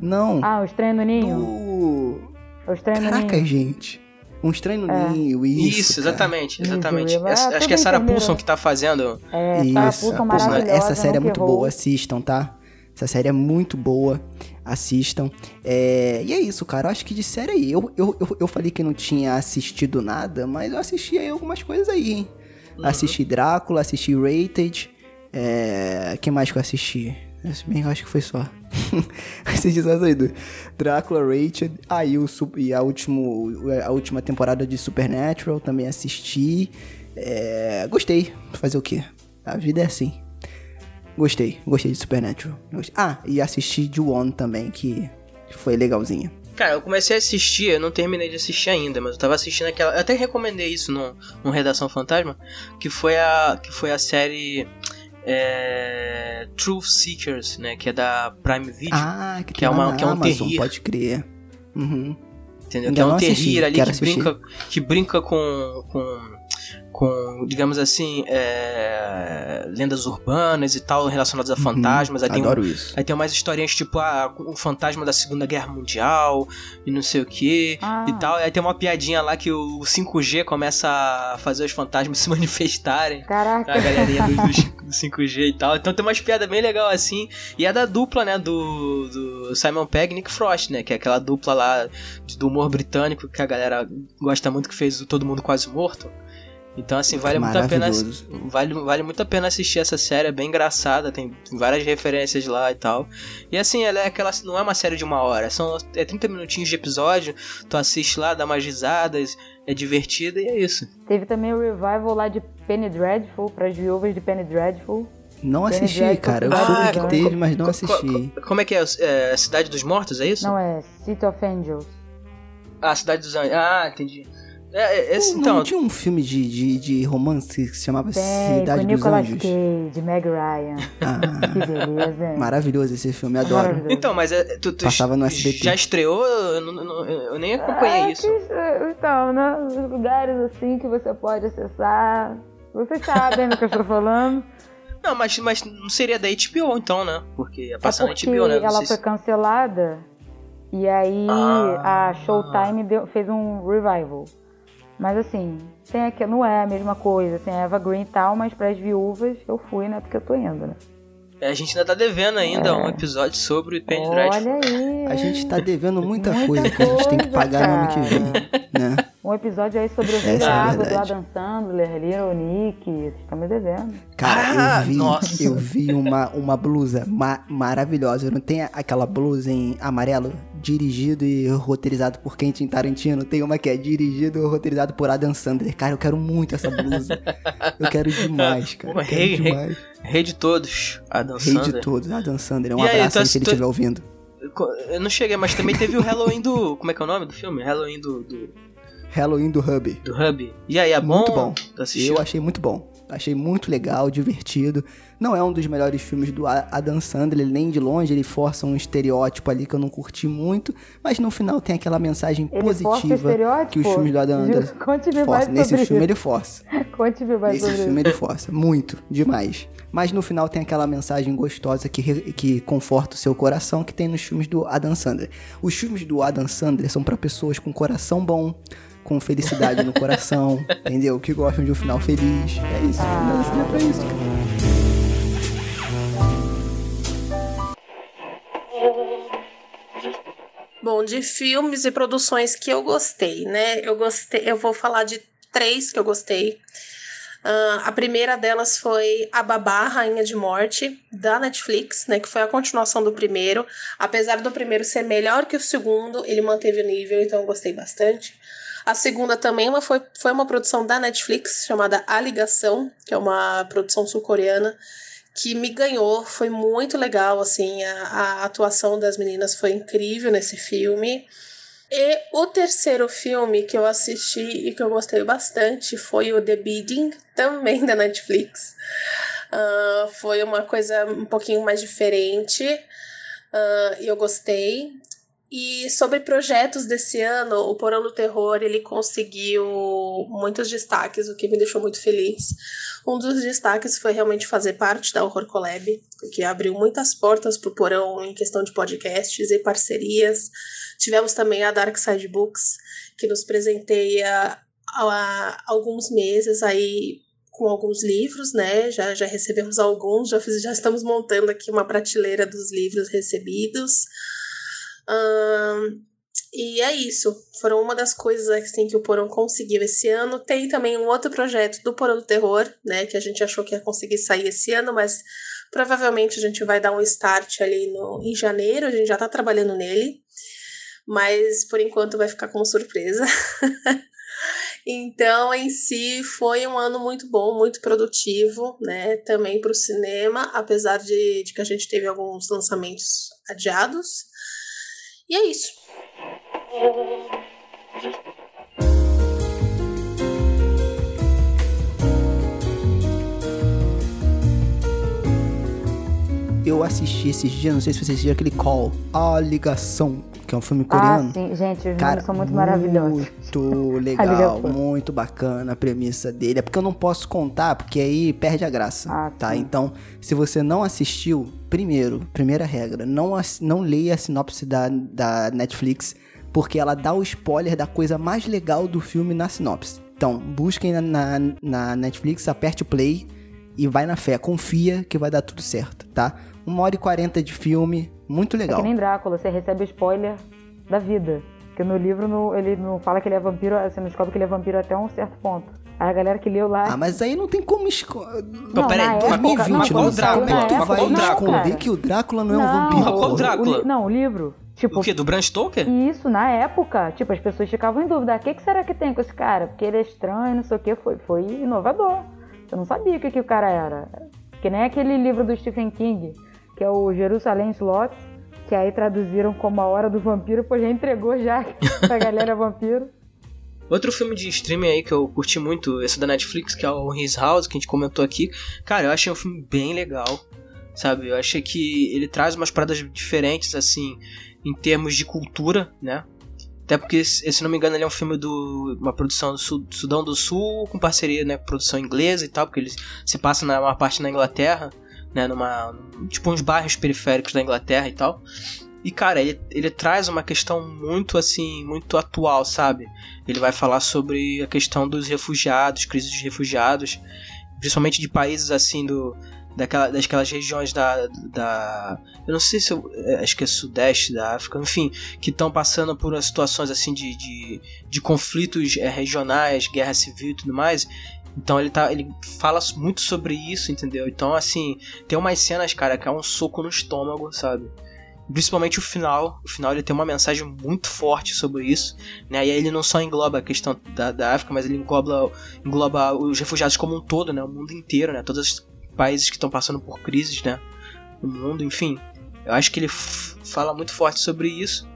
Não. Ah, o Estranho no Ninho? do. O Estranho no Caraca, Ninho. gente. Um estranho no É. ninho, isso. Isso, cara. exatamente, exatamente. Ah, Essa- acho que é Sarah enfermeira. Paulson que tá fazendo. É, Sarah Isso. Paulson Pô, maravilhosa. essa série é muito errou. boa, assistam, tá? Essa série é muito boa, assistam. É, E é isso, cara. Eu acho que de série aí. Eu, eu, eu, eu falei que não tinha assistido nada, mas eu assisti aí algumas coisas aí, hein? Uhum. Assisti Drácula, assisti Rated. É... que mais que eu assisti? Bem, eu acho que foi só. assisti só isso aí. Drácula, Rated. Aí o, su- e a, último, a última temporada de Supernatural também assisti. É, Gostei. Fazer o quê? A vida é assim. Gostei, gostei de Supernatural. Gostei. Ah, e assisti de One também, que foi legalzinha. Cara, eu comecei a assistir, eu não terminei de assistir ainda, mas eu tava assistindo aquela. Eu até recomendei isso no, no Redação Fantasma, que foi a. que foi a série. é, Truth Seekers, né? Que é da Prime Video. Ah, que, Que é uma- que é um Amazon, terrir. pode crer. Uhum. Entendeu? Ainda Que é um assisti, terrir ali que brinca, que brinca com, com, com digamos assim, é, lendas urbanas e tal, relacionadas a fantasmas. Aí, tem um- Adoro isso. aí tem umas historinhas tipo ah, o fantasma da Segunda Guerra Mundial e não sei o que Ah. e tal. Aí tem uma piadinha lá que o 5G começa a fazer os fantasmas se manifestarem. Caraca. A galerinha do, do 5G e tal. Então tem umas piadas bem legal assim. E é da dupla, né? Do, do Simon Pegg e Nick Frost, né? Que é aquela dupla lá do humor britânico que a galera gosta muito, que fez o Todo Mundo Quase Morto. Então, assim, vale muito a pena. Vale, vale muito a pena assistir essa série, é bem engraçada, tem várias referências lá e tal. E assim, ela é aquela. Não é uma série de uma hora, são é 30 minutinhos de episódio, tu assiste lá, dá umas risadas, é divertida e é isso. Teve também o revival lá de Penny Dreadful, para as viúvas de Penny Dreadful. Não Penny assisti, Dreadful cara. Eu soube que teve, mas não Co- assisti. co- como é que é? é? Cidade dos Mortos, é isso? Não, é City of Angels. Ah, Cidade dos Anjos. Ah, entendi. É, é, esse, Não, então, não tinha um filme de, de, de romance que se chamava Tem, Cidade dos Nicolas Anjos? Cage, Meg Ryan. Ah, Que beleza, hein? maravilhoso esse filme, adoro. Então, mas é, tu, tu Passava no SBT. já estreou? Eu, não- eu nem acompanhei Ah, isso. que- Então, né? Os lugares assim que você pode acessar. Vocês sabem do que eu estou falando. Não, mas, mas não seria da HBO então, né? Porque é É passando na porque HBO, né? Não ela foi se- cancelada e aí Ah. a Showtime deu- fez um revival. Mas assim, tem aqui, não é a mesma coisa, tem a Eva Green e tal, mas para as viúvas eu fui, né? Porque eu tô indo, né? É, a gente ainda tá devendo ainda um episódio sobre o Dreadful. Olha aí. A gente tá devendo muita, Muita coisa que a gente tem que coisa, pagar no ano que cara. vem, né? Um episódio aí sobre o Essa Rei é da a Água, do. Adam Sandler, Little Nick. Vocês estão me devendo. Cara, Ah, eu vi, nossa. eu vi uma, uma blusa ma- maravilhosa. Não tem aquela blusa em amarelo, dirigido e roteirizado por Quentin Tarantino? Tem uma que é dirigido e roteirizado por Adam Sandler. Cara, eu quero muito essa blusa. Eu quero demais, cara. Quero Rei, rei. demais. Rei de todos, Adam Rei de Sandler. todos, Adam Sandler. Um E abraço tu aí se ele estiver ouvindo. Eu não cheguei, mas também teve o Halloween do. Como é que é o nome do filme? Halloween do, do, Halloween do Hub. do Hub. E aí, é bom? Muito bom. Assistiu? Eu achei muito bom. Achei muito legal, divertido. Não é um dos melhores filmes do Adam Sandler, nem de longe. Ele força um estereótipo ali que eu não curti muito. Mas no final tem aquela mensagem Ele força o positiva estereótipo? que os filmes do Adam Sandler Conte-me mais força. sobre Nesse isso. filme ele força. Conte-me mais Nesse sobre filme isso. ele força. Muito, demais. Mas no final tem aquela mensagem gostosa que, que conforta o seu coração que tem nos filmes do Adam Sandler. Os filmes do Adam Sandler são pra pessoas com coração bom, com felicidade no coração, entendeu? Que gostam de um final feliz. É isso, o filme do é pra isso, cara. Bom, de filmes e produções que eu gostei, né? Eu gostei, eu vou falar de três que eu gostei. Ah, a primeira delas foi A Babá, Rainha de Morte, da Netflix, né? Que foi a continuação do primeiro. Apesar do primeiro ser melhor que o segundo, ele manteve o nível, então eu gostei bastante. A segunda também uma, foi, foi uma produção da Netflix, chamada A Ligação, que é uma produção sul-coreana, que me ganhou. Foi muito legal, assim, a, a atuação das meninas foi incrível nesse filme. E o terceiro filme que eu assisti e que eu gostei bastante foi o The Bidding, também da Netflix. Ah, foi uma coisa um pouquinho mais diferente e eu gostei. E sobre projetos desse ano, o Porão do Terror ele conseguiu muitos destaques, o que me deixou muito feliz. Um dos destaques foi realmente fazer parte da Horror Collab, que abriu muitas portas para o Porão em questão de podcasts e parcerias. Tivemos também a Dark Side Books, que nos presenteia há alguns meses aí com alguns livros, né? Já, já recebemos alguns, já, fiz, já estamos montando aqui uma prateleira dos livros recebidos. E é isso. Foram uma das coisas assim, que o Porão conseguiu esse ano. Tem também um outro projeto do Porão do Terror, né? Que a gente achou que ia conseguir sair esse ano, mas provavelmente a gente vai dar um start ali no, em janeiro. A gente já tá trabalhando nele. Mas por enquanto vai ficar como surpresa. Então, em si, foi um ano muito bom, muito produtivo, né? Também para o cinema, apesar de, de que a gente teve alguns lançamentos adiados. E é isso. Eu assisti esses dias, não sei se você assistiu aquele Call, A Ligação, que é um filme coreano. Ah, sim, gente, os Cara, são muito maravilhosos. Muito legal, muito bacana a premissa dele. É porque eu não posso contar, porque aí perde a graça, Ah, tá? sim. Então, se você não assistiu, primeiro, primeira regra, não, não leia a sinopse da, da Netflix, porque ela dá o spoiler da coisa mais legal do filme na sinopse. Então, busquem na, na, na Netflix, aperte o play e vai na fé. Confia que vai dar tudo certo, tá? Uma hora e quarenta de filme, muito É legal. que nem Drácula, você recebe spoiler da vida. Porque no livro no- ele não fala que ele é vampiro, você não descobre que ele é vampiro até um certo ponto. Aí a galera que leu lá. Ah, mas aí não tem como esconder. Não, peraí, na mas época- qual- não, Drácula? saiu na Mas tu vai qual não, Drácula? esconder cara. que o Drácula não é um Não, vampiro. Mas qual o- Drácula? o não, o livro. Tipo, O quê? Do Bram Stoker? Isso, na época, tipo, as pessoas ficavam em dúvida. O que, que será que tem com esse cara? Porque ele é estranho, não sei o que. Foi, foi inovador. Eu não sabia o que, que o cara era. Que nem aquele livro do Stephen King, que é o Jerusalém Slot, que aí traduziram como A Hora do Vampiro, pô, já entregou já pra galera vampiro. Outro filme de streaming aí que eu curti muito, esse da Netflix, que é o His House, que a gente comentou aqui. Cara, eu achei um filme bem legal, sabe? Eu achei que ele traz umas paradas diferentes, assim, em termos de cultura, né? Até porque, se não me engano, ele é um filme do uma produção do Sudão do Sul, com parceria, né, produção inglesa e tal, porque ele se passa na uma parte na Inglaterra, né, numa tipo uns bairros periféricos da Inglaterra e tal. E cara, ele, ele traz uma questão muito assim, muito atual, sabe? Ele vai falar sobre a questão dos refugiados, crise dos refugiados, principalmente de países assim do daquela, daquelas regiões da, da eu não sei se eu, é, acho que é sudeste da África, enfim, que estão passando por situações assim de, de, de conflitos é, regionais, guerra civil e tudo mais. Então ele tá, ele fala muito sobre isso, entendeu? Então assim, tem umas cenas, cara, que é um soco no estômago, sabe? Principalmente o final. O final ele tem uma mensagem muito forte sobre isso. Né? E aí ele não só engloba a questão da, da África, mas ele engloba, engloba os refugiados como um todo, né? O mundo inteiro, né? Todos os países que estão passando por crises, né? No mundo, enfim. Eu acho que ele fala muito forte sobre isso.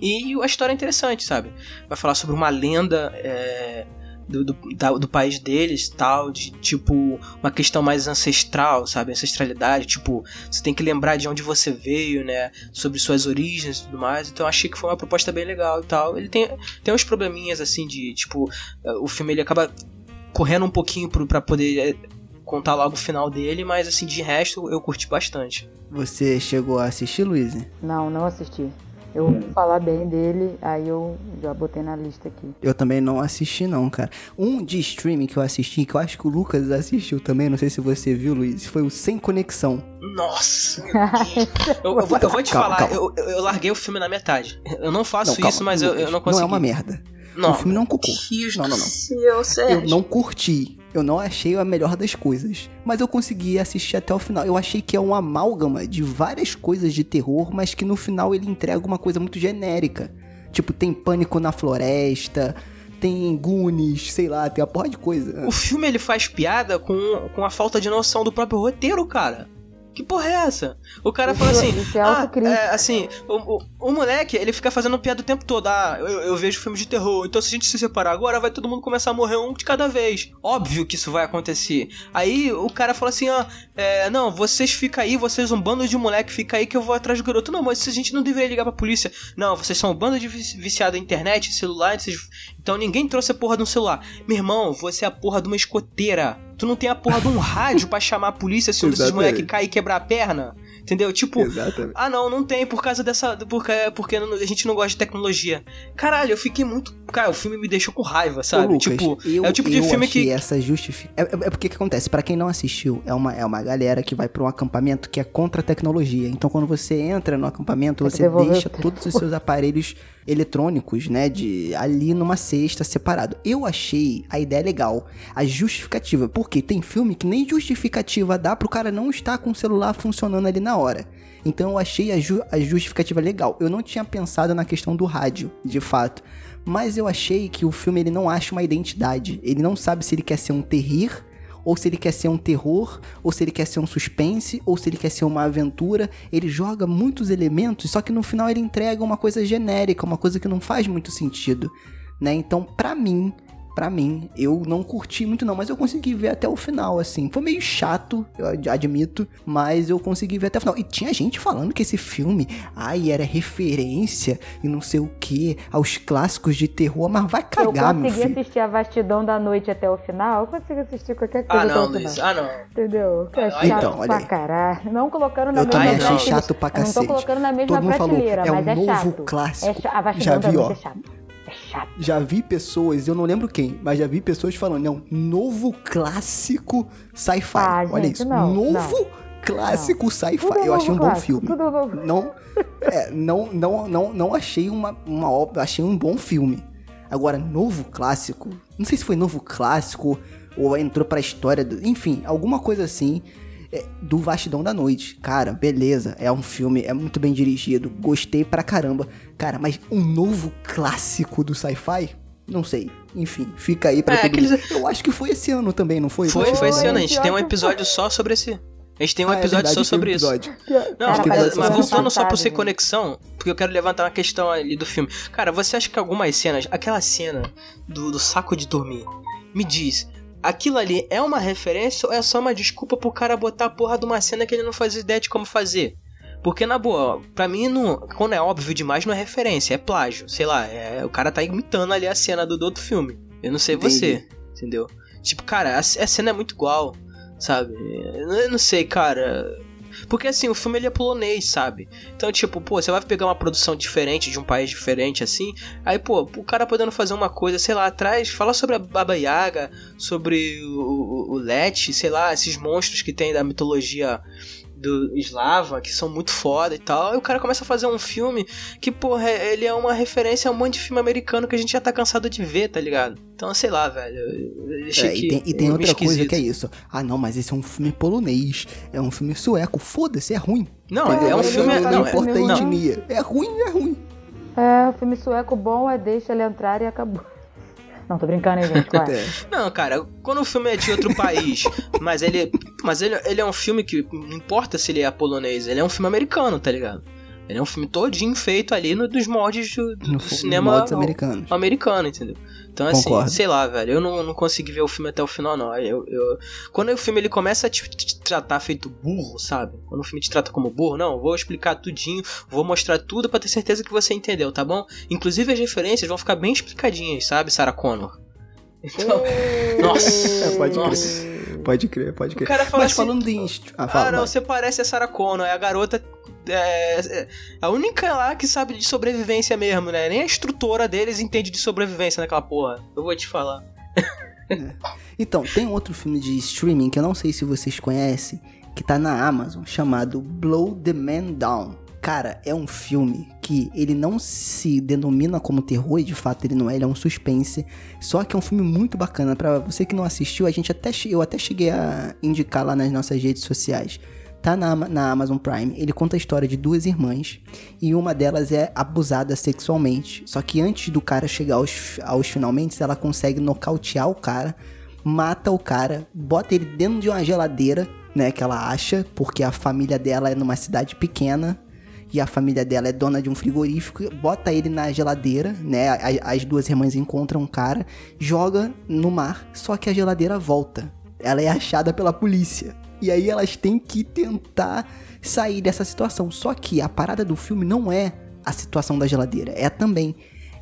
E a história é interessante, sabe? Vai falar sobre uma lenda é, do, do, da- do país deles, tal, de tipo uma questão mais ancestral, sabe? Ancestralidade, tipo, você tem que lembrar de onde você veio, né? Sobre suas origens e tudo mais. Então eu achei que foi uma proposta bem legal e tal. Ele tem, tem uns probleminhas assim de, tipo, eh, o filme ele acaba correndo um pouquinho pro, pra poder eh, contar logo o final dele, mas assim, de resto eu curti bastante. Você chegou a assistir, Luiz? Não, não assisti. Eu ouvi falar bem dele, aí eu já botei na lista aqui. Eu também não assisti, não, cara. Um de streaming que eu assisti, que eu acho que o Lucas assistiu também, não sei se você viu, Luiz, foi o Sem Conexão. Nossa. Eu, eu vou, eu vou te Calma, falar, calma. Eu, eu larguei o filme na metade. Eu não faço não, calma, isso, mas eu, não consegui. Não é uma merda. Não, o filme não é um cocô. Não, não, não. céu. Eu não curti. Eu não achei a melhor das coisas. Mas eu consegui assistir até o final. Eu achei que é um amálgama de várias coisas de terror, mas que no final ele entrega uma coisa muito genérica. Tipo, tem pânico na floresta, tem Goonies, sei lá, tem uma porra de coisa. O filme ele faz piada com, com a falta de noção do próprio roteiro, cara. Que porra é essa? O cara fala assim, Isso é ah, é, assim, o, o, o moleque, ele fica fazendo piada o tempo todo. Ah, eu, eu vejo filmes de terror, então se a gente se separar agora, vai todo mundo começar a morrer um de cada vez. Óbvio que isso vai acontecer. Aí o cara fala assim, ah, é, não, vocês ficam aí, vocês um bando de moleque, fica aí que eu vou atrás do garoto. Não, mas a gente não deveria ligar pra polícia. Não, vocês são um bando de vici- viciado em internet, celular, vocês... então ninguém trouxe a porra de um celular. Meu irmão, você é a porra de uma escoteira. Tu não tem a porra de um rádio pra chamar a polícia se um desses Exatamente. moleque cair e quebrar a perna? Entendeu? Tipo, Exatamente. ah não, não tem por causa dessa. Porque, porque não- a gente não gosta de tecnologia. Caralho, eu fiquei muito. Cara, o filme me deixou com raiva, sabe? Ô, Lucas, tipo, eu, é o tipo de eu filme achei que. essa justifica... É, é, é porque que acontece? Pra quem não assistiu, é uma, é uma galera que vai pra um acampamento que é contra a tecnologia. Então, quando você entra no acampamento, você deixa todos os seus aparelhos eletrônicos, né, de ali numa cesta separado. Eu achei a ideia legal, a justificativa, porque tem filme que nem justificativa dá pro cara não estar com o celular funcionando ali na hora. Então eu achei a, ju- a justificativa legal. Eu não tinha pensado na questão do rádio, de fato. Mas eu achei que o filme ele não acha uma identidade. Ele não sabe se ele quer ser um terrir, ou se ele quer ser um terror, ou se ele quer ser um suspense, ou se ele quer ser uma aventura. Ele joga muitos elementos, só que no final ele entrega uma coisa genérica, uma coisa que não faz muito sentido, né? Então, pra mim, pra mim, eu não curti muito não, mas eu consegui ver até o final, assim. Foi meio chato, eu ad- admito, mas eu consegui ver até o final. E tinha gente falando que esse filme, ai, era referência e não sei o que, aos clássicos de terror, mas vai Eu cagar, meu consegui filho. assistir a vastidão da noite até o final, eu consigo assistir qualquer coisa Ah até não, o final. Luiz. Ah não. Entendeu? Que é Ah, chato então, olha pra caralho. Não colocando na Eu mesma também Ai, achei chato pra Eu não cacete. tô colocando na mesma Todo prateleira, é um mas é novo chato. clássico. É cha- a Já vastidão da vi, noite ó. é chato. Chato. Já vi pessoas, eu não lembro quem, mas já vi pessoas falando, não, novo clássico sci-fi. Ah, Olha gente, isso, não, novo clássico sci-fi. Eu achei um bom clássico, filme. Tudo novo. Não, é, não, não, não, não achei uma, uma obra, achei um bom filme. Agora, novo clássico, não sei se foi novo clássico ou entrou pra história, do, enfim, alguma coisa assim. É, do Vastidão da Noite. Cara, beleza, é um filme, é muito bem dirigido, gostei pra caramba. Cara, mas um novo clássico do sci-fi? Não sei. Enfim, fica aí pra É, todo aqueles- mundo. Eu acho que foi esse ano também, não foi? Foi, foi esse ano. A gente tem um episódio só sobre esse. A gente tem um Ah, é episódio verdade, só tem um sobre isso. episódio. Não, Cara, mas, mas voltando só pro Sem gente. Conexão, porque eu quero levantar uma questão ali do filme. Cara, você acha que algumas cenas, aquela cena do, do saco de dormir, me diz, aquilo ali é uma referência ou é só uma desculpa pro cara botar a porra de uma cena que ele não faz ideia de como fazer? Porque, na boa, pra mim, não, quando é óbvio demais, não é referência, é plágio. Sei lá, é, o cara tá imitando ali a cena do, do outro filme. Eu não sei Entendi. você, entendeu? Tipo, cara, a, a cena é muito igual, sabe? Eu não sei, cara. Porque assim, o filme ele é polonês, sabe? Então, tipo, pô, você vai pegar uma produção diferente de um país diferente assim, aí, pô, o cara podendo fazer uma coisa, sei lá, atrás, fala sobre a Baba Yaga, sobre o, o, o Let, sei lá, esses monstros que tem da mitologia do Slava, que são muito foda e tal. Aí o cara começa a fazer um filme que, porra, é- ele é uma referência a um monte de filme americano que a gente já tá cansado de ver, tá ligado? Então, sei lá, velho. É, que e tem, e tem meio outra coisa esquisito. que é isso. Ah, não, mas esse é um filme polonês. É um filme sueco. Foda-se, é ruim. Não, Entendeu? é um Não- filme. Não, Não, é, importa a não, etnia. É ruim, é ruim. É, o filme sueco bom é deixa ele entrar e acabou. Não, tô brincando, hein, gente? Qual é? Não, cara, quando o filme é de outro país, mas ele. Mas ele, ele é um filme que não importa se ele é polonês, ele é um filme americano, tá ligado? Ele é um filme todinho feito ali no, dos moldes do, do No, cinema modos americanos. americano, entendeu? Então, assim, Concordo. sei lá, velho, eu não, não consegui ver o filme até o final, não. Eu, eu- quando o filme ele começa a te, te tratar feito burro, sabe? Quando o filme te trata como burro, não, vou explicar tudinho, vou mostrar tudo pra ter certeza que você entendeu, tá bom? Inclusive as referências vão ficar bem explicadinhas, sabe, Sarah Connor? Então, nossa, É, pode nossa. Pode crer, pode crer. O cara fala Mas assim, falando em... Ah, fala, ah, não, vai. você parece a Sarah Connor, é a garota. É, é a única lá que sabe de sobrevivência mesmo, né? Nem a instrutora deles entende de sobrevivência naquela porra. Eu vou te falar. Então, tem outro filme de streaming que eu não sei se vocês conhecem, que tá na Amazon, chamado Blow the Man Down. Cara, é um filme que ele não se denomina como terror, e de fato ele não é, ele é um suspense. Só que é um filme muito bacana. Pra você que não assistiu, a gente até eu até cheguei a indicar lá nas nossas redes sociais. Tá na, na Amazon Prime. Ele conta a história de duas irmãs e uma delas é abusada sexualmente. Só que antes do cara chegar aos, aos finalmente, ela consegue nocautear o cara, mata o cara, bota ele dentro de uma geladeira né, que ela acha, porque a família dela é numa cidade pequena e a família dela é dona de um frigorífico, bota ele na geladeira, né? As, as duas irmãs encontram um cara, joga no mar, só que a geladeira volta. Ela é achada pela polícia. E aí elas têm que tentar sair dessa situação. Só que a parada do filme não é a situação da geladeira, é também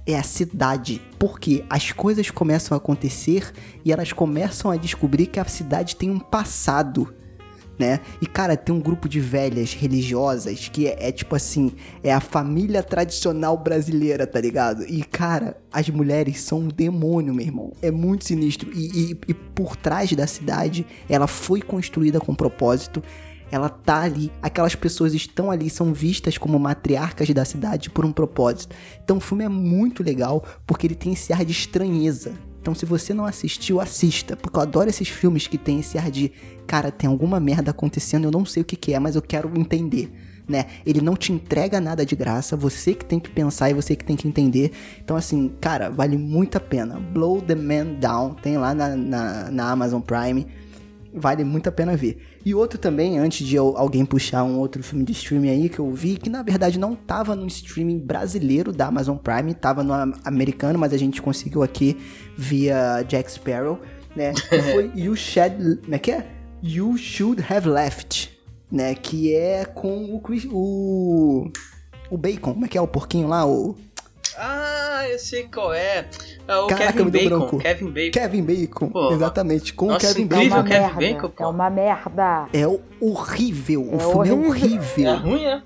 é a cidade. Porque as coisas começam a acontecer e elas começam a descobrir que a cidade tem um passado né? E cara, tem um grupo de velhas religiosas que é, é, tipo assim, é a família tradicional brasileira, tá ligado? E cara, as mulheres são um demônio, meu irmão. É muito sinistro. E, e, e por trás da cidade, ela foi construída com propósito. Ela tá ali, aquelas pessoas estão ali, são vistas como matriarcas da cidade por um propósito. Então o filme é muito legal porque ele tem esse ar de estranheza, então, se você não assistiu, assista, porque eu adoro esses filmes que tem esse ar de, cara, tem alguma merda acontecendo, eu não sei o que, que é, mas eu quero entender. Né? Ele não te entrega nada de graça, você que tem que pensar e você que tem que entender. Então, assim, cara, vale muito a pena. Blow the Man Down, tem lá na, na, na Amazon Prime vale muito a pena ver. E outro também, antes de alguém puxar um outro filme de streaming aí que eu vi, que na verdade não tava no streaming brasileiro da Amazon Prime, tava no americano, mas a gente conseguiu aqui via Jack Sparrow, né? Que foi You Should... Como é que é? You Should Have Left, né? Que é com o... O, o Bacon, como é que é o porquinho lá? O... Ah, eu sei qual é. É o Caraca, Kevin Bacon. branco. Kevin Bacon. Kevin Bacon, Pô, exatamente, com o nossa, Kevin É incrível. Bacon. uma Kevin merda. Bacon, pô. É uma merda. É horrível, o É filme é horrível. horrível. É ruim, né?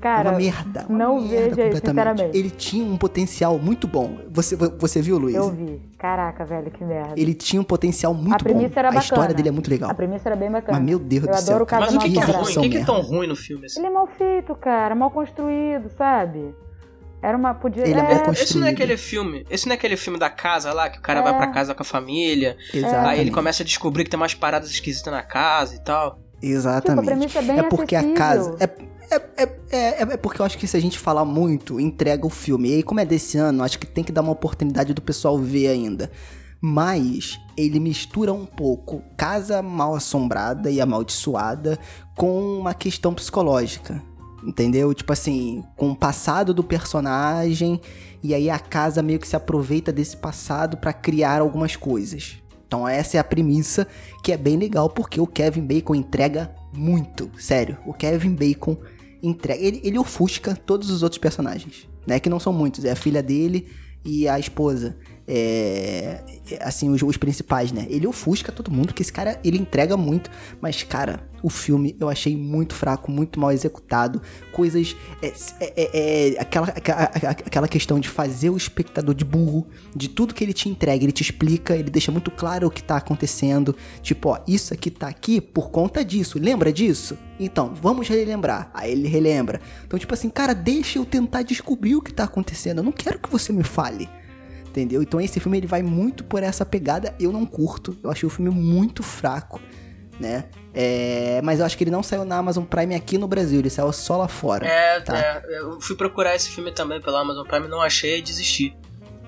Cara, uma merda. Uma não merda veja, completamente. sinceramente. Ele tinha um potencial muito bom. Você, você viu, Luiz? Eu vi. Caraca, velho, que merda. Ele tinha um potencial muito a premissa bom. era a bacana. história dele é muito legal. A premissa era bem bacana. Mas meu Deus Eu do céu. adoro o cara. Casa Mas o que, que é ruim? O que, que é tão ruim no filme? Assim? Ele é mal feito, cara. Mal construído, sabe? Era uma. Podia. Ele é construído. Esse não é aquele filme. Esse não é aquele filme da casa lá, que o cara É. vai pra casa com a família. Exatamente. Aí ele começa a descobrir que tem umas paradas esquisitas na casa e tal. Exatamente. Tipo, a premissa é bem porque a acessível. casa. É, é, é, é, é porque eu acho que se a gente falar muito, entrega o filme. E aí, como é desse ano, acho que tem que dar uma oportunidade do pessoal ver ainda. Mas ele mistura um pouco casa mal assombrada e amaldiçoada com uma questão psicológica. Entendeu? Tipo assim, com o passado do personagem. E aí a casa meio que se aproveita desse passado pra criar algumas coisas. Então essa é a premissa que é bem legal porque o Kevin Bacon entrega muito, sério. O Kevin Bacon entrega, ele, ele ofusca todos os outros personagens, né? Que não são muitos, é a filha dele e a esposa. É, assim, os, os principais, né? Ele ofusca todo mundo, que esse cara, ele entrega muito. Mas, cara, o filme eu achei muito fraco, muito mal executado. Coisas. É, é- é- é aquela, aquela questão de fazer o espectador de burro, de tudo que ele te entrega, ele te explica, ele deixa muito claro o que tá acontecendo. Tipo, ó, isso aqui tá aqui por conta disso. Lembra disso? Então, vamos relembrar. Aí ele relembra. Então, tipo assim, cara, deixa eu tentar descobrir o que tá acontecendo. Eu não quero que você me fale. Entendeu? Então esse filme ele vai muito por essa pegada. Eu não curto. Eu achei o filme muito fraco, né? É, mas eu acho que ele não saiu na Amazon Prime aqui no Brasil. Ele saiu só lá fora. É, Tá. é, eu fui procurar esse filme também pela Amazon Prime, não achei e desisti.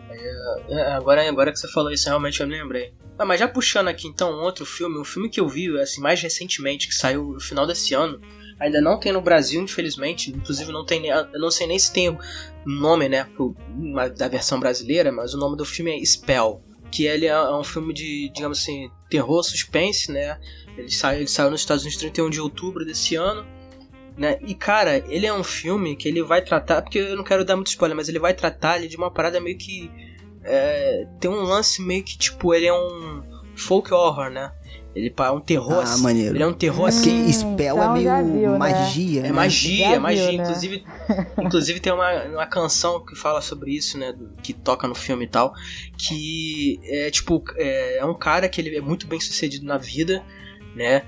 É, é, agora, agora que você falou isso, realmente eu me lembrei. Ah, mas já puxando aqui então um outro filme, um filme que eu vi assim, mais recentemente, que saiu no final desse ano, ainda não tem no Brasil, infelizmente, inclusive não tem, eu não sei nem se tem nome, né, pro- da versão brasileira, mas o nome do filme é Spell, que ele é, é um filme de, digamos assim, terror, suspense, né, ele, sai, ele saiu nos Estados Unidos 31 de outubro desse ano, né? E cara, ele é um filme que ele vai tratar, porque eu não quero dar muito spoiler, mas ele vai tratar ali de uma parada meio que é, tem um lance meio que tipo ele é um folk horror, né? Ele é um terror, Ah, assim, maneiro. ele é um terror É porque assim. spell então é já meio viu, né? magia, É né? magia, Já é magia. viu, né? Inclusive, inclusive tem uma, uma canção que fala sobre isso, né? do- Que toca no filme e tal. Que é tipo, é, é um cara que ele é muito bem sucedido na vida, né?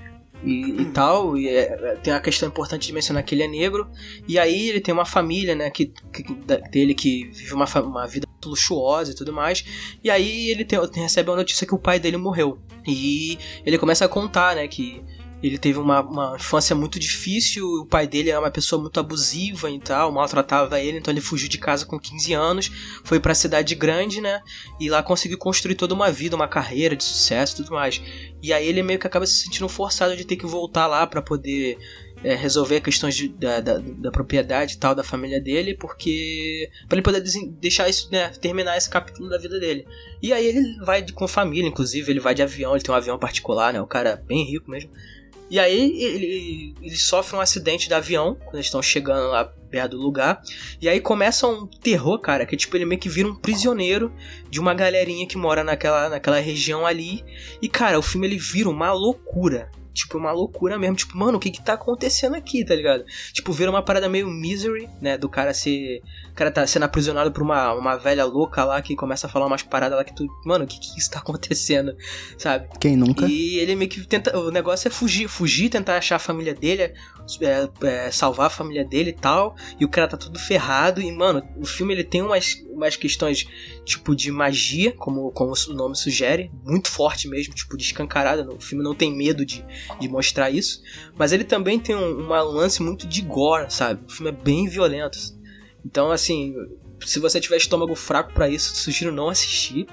E, e tal, e é- tem a questão importante de mencionar que ele é negro, e aí ele tem uma família, né, que, que- da- dele que vive uma, uma vida luxuosa e tudo mais, e aí ele tem- recebe a notícia que o pai dele morreu, e ele começa a contar, né, que ele teve uma, uma infância muito difícil, o pai dele era uma pessoa muito abusiva e tal, maltratava ele, então ele fugiu de casa com 15 anos, foi pra cidade grande, né? E lá conseguiu construir toda uma vida, uma carreira de sucesso e tudo mais. E aí ele meio que acaba se sentindo forçado de ter que voltar lá para poder é, resolver questões de, da, da, da, propriedade e tal da família dele, porque para ele poder deixar isso, né, terminar esse capítulo da vida dele. E aí ele vai com família, inclusive, ele vai de avião, ele tem um avião particular, né, o cara é bem rico mesmo. E aí ele, ele sofre um acidente de avião quando eles estão chegando lá perto do lugar. E aí começa um terror, cara, que tipo ele meio que vira um prisioneiro de uma galerinha que mora naquela, naquela região ali. E cara, o filme ele vira uma loucura. Tipo, uma loucura mesmo. Tipo, mano, o que que tá acontecendo aqui, tá ligado? Tipo, vira uma parada meio misery, né? Do cara ser. O cara tá sendo aprisionado por uma, uma velha louca lá que começa a falar umas paradas lá que tu. Mano, o que que está acontecendo? Sabe? Quem nunca? E ele meio que tenta. O negócio é fugir, fugir, tentar achar a família dele, é, é, salvar a família dele e tal. E o cara tá tudo ferrado. E, mano, o filme ele tem umas, umas questões tipo de magia, como, como o nome sugere, muito forte mesmo, tipo, de escancarada. O filme não tem medo de de mostrar isso. Mas ele também tem um, lance muito de gore, sabe? O filme é bem violento. Então, assim, se você tiver estômago fraco para isso, sugiro não assistir.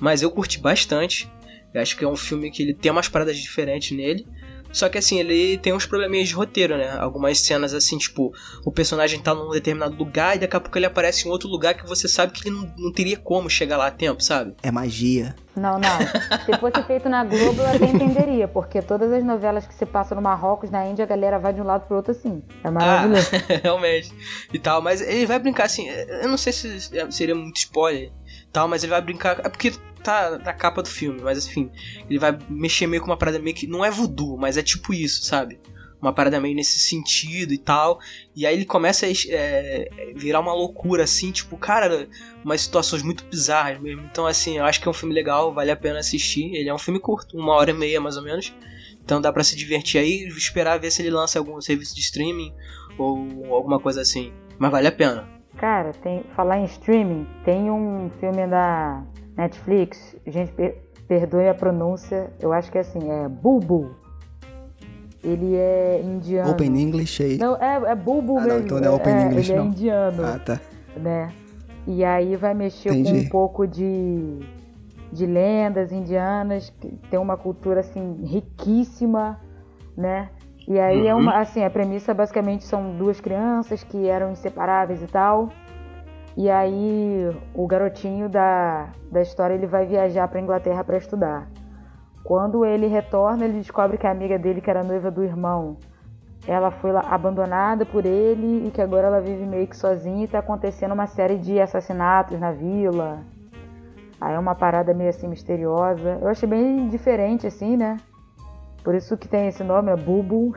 Mas eu curti bastante. Eu acho que é um filme que ele tem umas paradas diferentes nele. Só que assim, ele tem uns probleminhas de roteiro, né? Algumas cenas assim, tipo, o personagem tá num determinado lugar e daqui a pouco ele aparece em outro lugar que você sabe que ele não, não teria como chegar lá a tempo, sabe? É magia. Não, não. Se fosse feito na Globo, eu até entenderia, porque todas as novelas que se passam no Marrocos, na Índia, a galera vai de um lado pro outro assim. É maravilhoso. Ah, realmente. E tal, mas ele vai brincar assim, eu não sei se seria muito spoiler, tal, mas ele vai brincar. É porque tá na capa do filme, mas enfim, ele vai mexer meio com uma parada meio que. Não é voodoo, mas é tipo isso, sabe? Uma parada meio nesse sentido e tal. E aí ele começa a é, virar uma loucura, assim, tipo, cara, umas situações muito bizarras mesmo. Então, assim, eu acho que é um filme legal, vale a pena assistir. Ele é um filme curto, uma hora e meia mais ou menos. Então dá para se divertir aí, esperar ver se ele lança algum serviço de streaming ou alguma coisa assim. Mas vale a pena. Cara, tem falar em streaming, tem um filme da Netflix, gente, per perdoe a pronúncia, eu acho que é assim, é Bubu. Ele é indiano. Open English aí. Não, é, é Bubu ah, mesmo. Não, então não é Open é, English, ele não. é indiano. Ah, tá. Né? E aí vai mexer Entendi. com um pouco de, de lendas indianas, que tem uma cultura assim riquíssima, né? E aí uhum. é uma, assim, a premissa basicamente são duas crianças que eram inseparáveis e tal. E aí o garotinho da, da história ele vai viajar para Inglaterra para estudar. Quando ele retorna, ele descobre que a amiga dele, que era noiva do irmão, ela foi abandonada por ele e que agora ela vive meio que sozinha e está acontecendo uma série de assassinatos na vila. Aí é uma parada meio assim misteriosa. Eu achei bem diferente assim, né? Por isso que tem esse nome, é Bubu.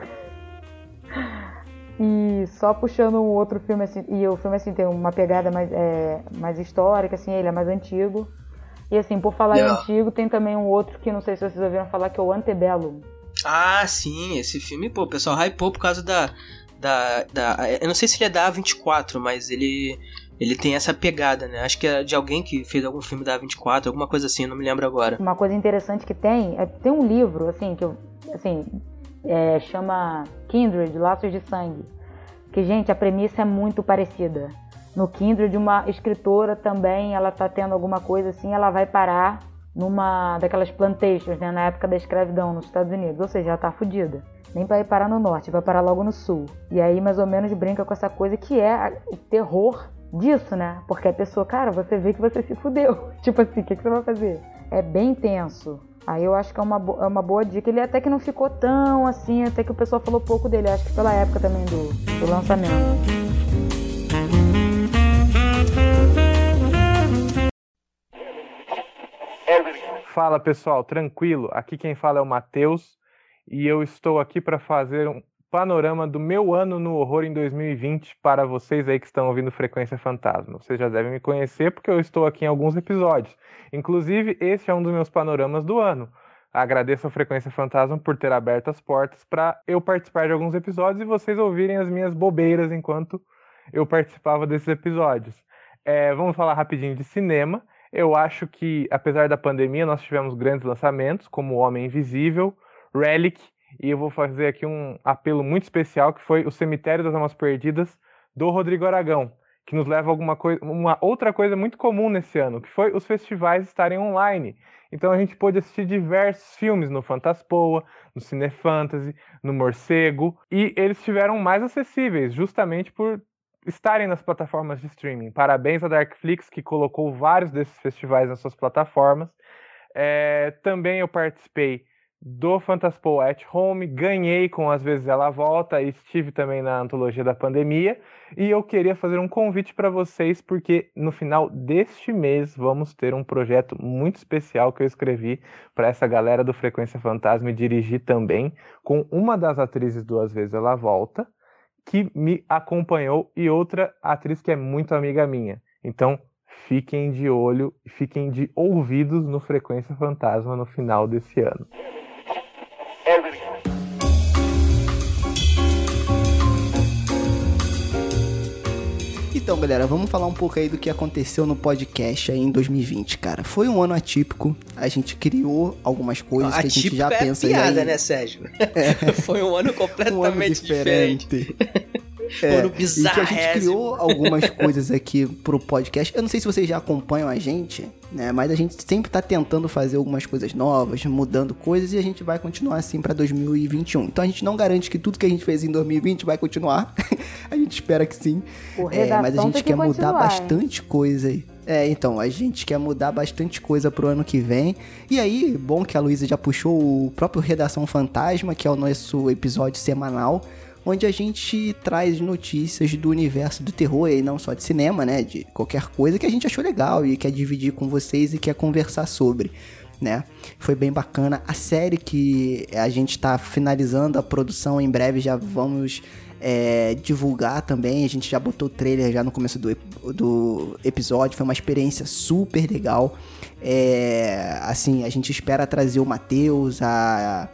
E só puxando um outro filme assim, e o filme assim tem uma pegada mais, é, mais histórica, assim, ele é mais antigo. E assim, por falar yeah. em antigo, tem também um outro que não sei se vocês ouviram falar, que é o Antebellum. Ah, sim, esse filme, pô, o pessoal hypou por causa da, da, da. Eu não sei se ele é da A24, mas ele. Ele tem essa pegada, né? Acho que é de alguém que fez algum filme da A24, alguma coisa assim, não me lembro agora. Uma coisa interessante que tem, é, tem um livro, assim, que eu. Assim, é, chama Kindred, Laços de Sangue. Que, gente, a premissa é muito parecida. No Kindred, uma escritora também, ela tá tendo alguma coisa assim, ela vai parar numa daquelas plantations, né, na época da escravidão nos Estados Unidos, ou seja, ela tá fodida. Nem vai parar no norte, vai parar logo no sul. E aí, mais ou menos, brinca com essa coisa que é o terror disso, né? Porque a pessoa, cara, você vê que você se fudeu. Tipo assim, o que, que você vai fazer? É bem tenso. Aí eu acho que é uma, é uma boa dica. Ele até que não ficou tão assim, até que o pessoal falou pouco dele. Acho que pela época também do, do lançamento. Fala pessoal, tranquilo? Aqui quem fala é o Matheus e eu estou aqui para fazer um panorama do meu ano no horror em 2020 para vocês aí que estão ouvindo Frequência Fantasma. Vocês já devem me conhecer porque eu estou aqui em alguns episódios. Inclusive, esse é um dos meus panoramas do ano. Agradeço a Frequência Fantasma por ter aberto as portas para eu participar de alguns episódios e vocês ouvirem as minhas bobeiras enquanto eu participava desses episódios. É, vamos falar rapidinho de cinema. Eu acho que, apesar da pandemia, nós tivemos grandes lançamentos, como O Homem Invisível, Relic e eu vou fazer aqui um apelo muito especial que foi o Cemitério das Almas Perdidas do Rodrigo Aragão, que nos leva a alguma coisa, uma outra coisa muito comum nesse ano, que foi os festivais estarem online. Então a gente pôde assistir diversos filmes no Fantaspoa, no Cinefantasy, no Morcego, e eles estiveram mais acessíveis, justamente por estarem nas plataformas de streaming. Parabéns a Darkflix, que colocou vários desses festivais nas suas plataformas. É, também eu participei do Fantaspo at Home, ganhei com Às vezes ela volta, estive também na antologia da pandemia, e eu queria fazer um convite para vocês porque no final deste mês vamos ter um projeto muito especial que eu escrevi para essa galera do Frequência Fantasma e dirigi também com uma das atrizes do Às vezes ela volta, que me acompanhou e outra atriz que é muito amiga minha. Então, fiquem de olho, fiquem de ouvidos no Frequência Fantasma no final desse ano. Então, galera, vamos falar um pouco aí do que aconteceu no podcast aí em 2020, cara. Foi um ano atípico, a gente criou algumas coisas que a gente já é pensa piada, aí. né, Sérgio? Foi um ano completamente Um ano diferente. diferente. É, e que a gente criou algumas coisas aqui pro podcast. Eu não sei se vocês já acompanham a gente, né? Mas a gente sempre tá tentando fazer algumas coisas novas, mudando coisas, e a gente vai continuar assim pra 2021. Então a gente não garante que tudo que a gente fez em 2020 vai continuar. a gente espera que sim. É, mas a gente que quer mudar bastante coisa aí. É, então, a gente quer mudar bastante coisa pro ano que vem. E aí, bom que a Luísa já puxou o próprio Redação Fantasma, que é o nosso episódio semanal, onde a gente traz notícias do universo do terror, e não só de cinema, né? De qualquer coisa que a gente achou legal e quer dividir com vocês e quer conversar sobre. Né? Foi bem bacana. A série que a gente tá finalizando a produção em breve, já vamos é, divulgar também. A gente já botou o trailer já no começo do, do episódio. Foi uma experiência super legal. É, assim, a gente espera trazer o Matheus, a.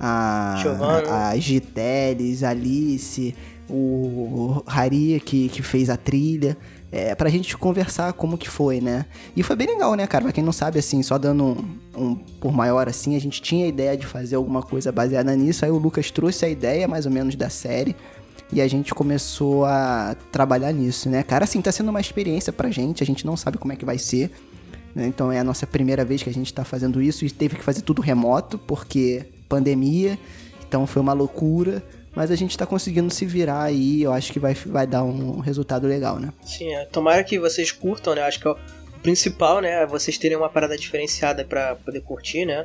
A, Giovanna. a Giteles, a Alice, o Hari que, que fez a trilha. É, pra gente conversar como que foi, né? E foi bem legal, né, cara? Pra quem não sabe, assim, só dando um, um por maior, assim, a gente tinha a ideia de fazer alguma coisa baseada nisso. Aí o Lucas trouxe a ideia, mais ou menos, da série. E a gente começou a trabalhar nisso, né? Cara, assim, tá sendo uma experiência pra gente. A gente não sabe como é que vai ser. né? Então é a nossa primeira vez que a gente tá fazendo isso. E teve que fazer tudo remoto, porque pandemia. Então foi uma loucura. Mas a gente tá conseguindo se virar aí. Eu acho que vai, vai dar um resultado legal, né? Sim, é. tomara que vocês curtam, né? Acho que é o principal, né? é Vocês terem uma parada diferenciada pra poder curtir, né?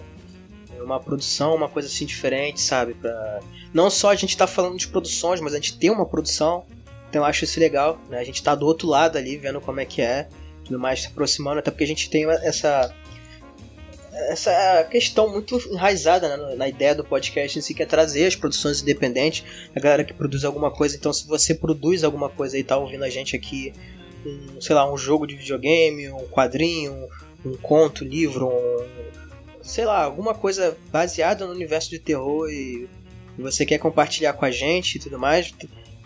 Uma produção, uma coisa assim diferente, sabe? Pra... Não só a gente tá falando de produções, mas a gente tem uma produção. Então eu acho isso legal, né? A gente tá do outro lado ali, vendo como é que é, tudo mais, se aproximando, até porque a gente tem essa essa questão muito enraizada né, na- ideia do podcast em si, que é trazer as produções independentes, a galera que produz alguma coisa. Então, se você produz alguma coisa e tá ouvindo a gente aqui, um, sei lá, um jogo de videogame, um quadrinho, um, conto, livro, um, sei lá, alguma coisa baseada no universo de terror e você quer compartilhar com a gente e tudo mais,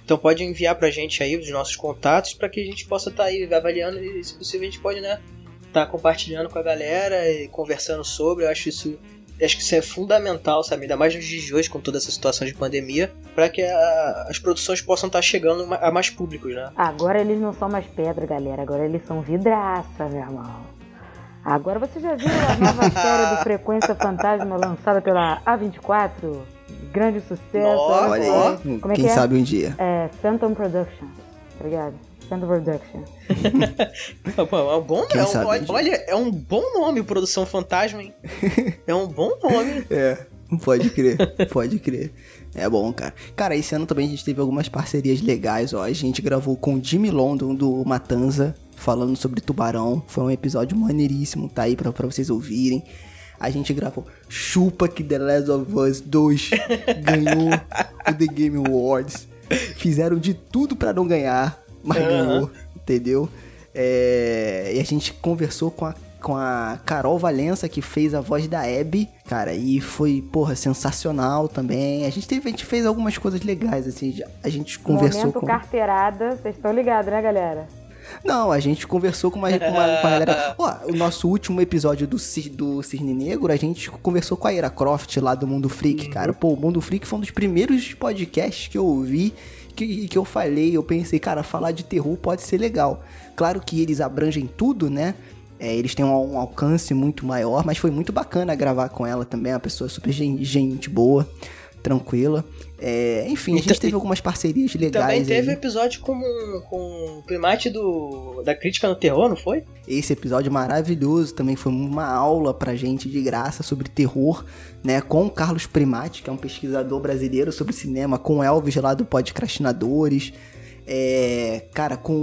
então pode enviar pra gente aí os nossos contatos para que a gente possa estar aí avaliando e, se possível, a gente pode, né, tá compartilhando com a galera e conversando sobre. Eu acho isso, acho que isso é fundamental, sabe? Ainda mais nos dias de hoje com toda essa situação de pandemia, para que a- as produções possam estar chegando ma- a mais públicos, né? Agora eles não são mais pedra, galera. Agora eles são vidraça, meu irmão. Agora você já viu a nova série do Frequência Fantasma lançada pela A24? Grande sucesso. Nossa, Olha aí, Como é quem que é? sabe um dia. É Phantom Production. Tá Phantom Production. É um bom, é um- olha, gente? olha, é um bom nome, Produção Fantasma, hein? É um bom nome. É, pode crer, pode crer. É bom, cara. Cara, esse ano também a gente teve algumas parcerias legais, ó. A gente gravou com o Jimmy London do Matanza, falando sobre tubarão. Foi um episódio maneiríssimo, tá aí pra, pra vocês ouvirem. A gente gravou Chupa que The Last of Us 2 ganhou o The Game Awards. Fizeram de tudo pra não ganhar, mas ganhou, entendeu? É, e a gente conversou com a, com a Carol Valença, que fez a voz da Abby, cara, e foi, porra, sensacional também. A gente, teve, a gente fez algumas coisas legais, assim, a gente conversou Momento com... carteirada. Vocês estão ligados, né, galera? Não, a gente conversou com uma, com uma, com a galera. Ó, o nosso último episódio do, do Cisne Negro, a gente conversou com a Ira Croft lá do Mundo Freak, Uhum. cara. Pô, o Mundo Freak foi um dos primeiros podcasts que eu ouvi que, que eu falei. Eu pensei, cara, falar de terror pode ser legal. Claro que eles abrangem tudo, né? É, eles têm um, um alcance muito maior, mas foi muito bacana gravar com ela também. Uma pessoa super gen- gente boa, tranquila. É, enfim, a gente Então- teve algumas parcerias Também legais teve um aí. episódio com, com o primate do, da crítica no terror, não foi? Esse episódio maravilhoso também foi uma aula pra gente de graça sobre terror, né? Com o Carlos Primati, que é um pesquisador brasileiro sobre cinema, com o Elvis lá do Podcrastinadores. É, cara, com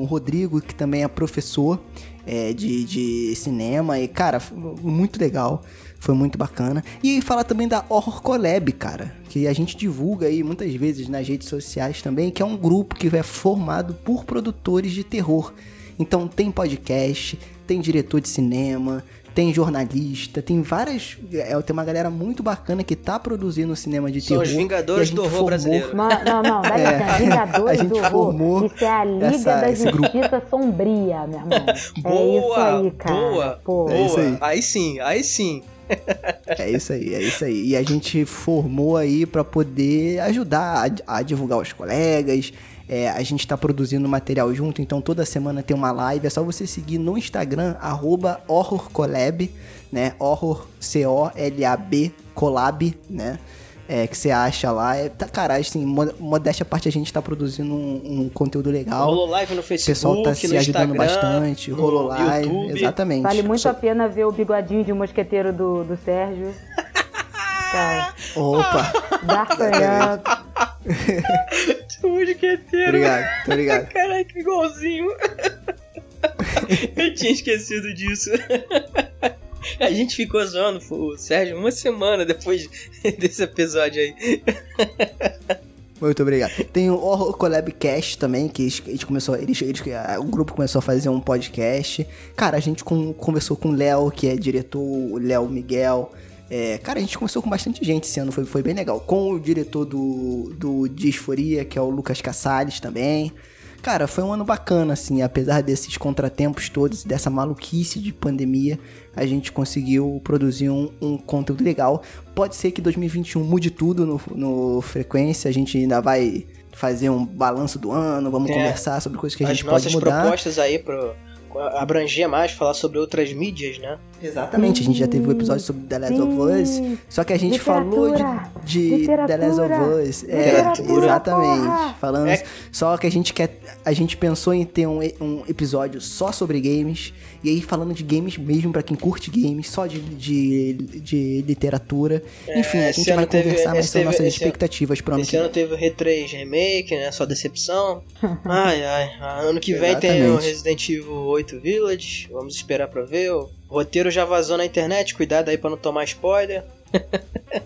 o Rodrigo, que também é professor é, de, de cinema. E, cara, muito legal. Foi muito bacana. E fala também da Horror Collab, cara. Que a gente divulga aí muitas vezes nas redes sociais também, que é um grupo que é formado por produtores de terror. Então tem podcast, tem diretor de cinema, tem jornalista, tem várias. É, tem uma galera muito bacana que tá produzindo cinema de São terror. os e a Vingadores gente do horror formou- brasileiro. Não, não, dá É, licença. Vingadores a gente do horror. Isso é a Liga essa- da. Justiça Sombria, meu irmão. Boa, é isso aí, cara. boa, Pô, É isso aí. Aí sim, aí sim. É isso aí, é isso aí. E a gente formou aí pra poder ajudar a, a divulgar os colegas. É, a gente tá produzindo material junto, então toda semana tem uma live. É só você seguir no Instagram, arroba HorrorCollab, né? Horror, C-O-L-A-B, Collab, né? É, que você acha lá. É, tá, cara, assim, mo- modéstia à parte, a gente tá produzindo um, um conteúdo legal. Rolou live no O Facebook, pessoal tá se ajudando Instagram, bastante, rolou live, YouTube. exatamente. Vale muito a pena ver o bigodinho de mosqueteiro do, do Sérgio. Cara, Opa, D'Artagnan. Mosqueteiro. obrigado, tô ligado. Caraca, igualzinho. Eu tinha esquecido disso. A gente ficou zoando o Sérgio uma semana depois desse episódio aí. Muito obrigado. Tem o Horror Collab Cast também, que gente começou, eles, eles, o grupo começou a fazer um podcast. Cara, a gente com- conversou com o Léo, que é diretor, o Léo Miguel. É, cara, a gente conversou com bastante gente esse ano, foi, foi bem legal. Com o diretor do, do Disforia, que é o Lucas Cassales também. Cara, foi um ano bacana, assim, apesar desses contratempos todos, dessa maluquice de pandemia, a gente conseguiu produzir um, um conteúdo legal. Pode ser que 2021 mude tudo no, no Frequência, a gente ainda vai fazer um balanço do ano, vamos É. conversar sobre coisas que a As gente pode nossas mudar. propostas aí pro abranger mais, falar sobre outras mídias, né? Exatamente, a gente já teve um episódio sobre The Last of Us, só que a gente falou de, Literatura. de The Last of Literatura. Us. É, Literatura, exatamente. porra. Falando, É. Só que a gente quer. A gente pensou em ter um, um episódio só sobre games. E aí falando de games mesmo, pra quem curte games, só de, de, de literatura. Enfim, a É, gente vai teve- conversar mais sobre nossas expectativas pro ano Esse ano teve o R3 Remake, né? Só decepção. Ai, ai. Ano que vem tem o Exatamente. Resident Evil 8 Village. Vamos esperar pra ver. O roteiro já vazou na internet. Cuidado aí pra não tomar spoiler.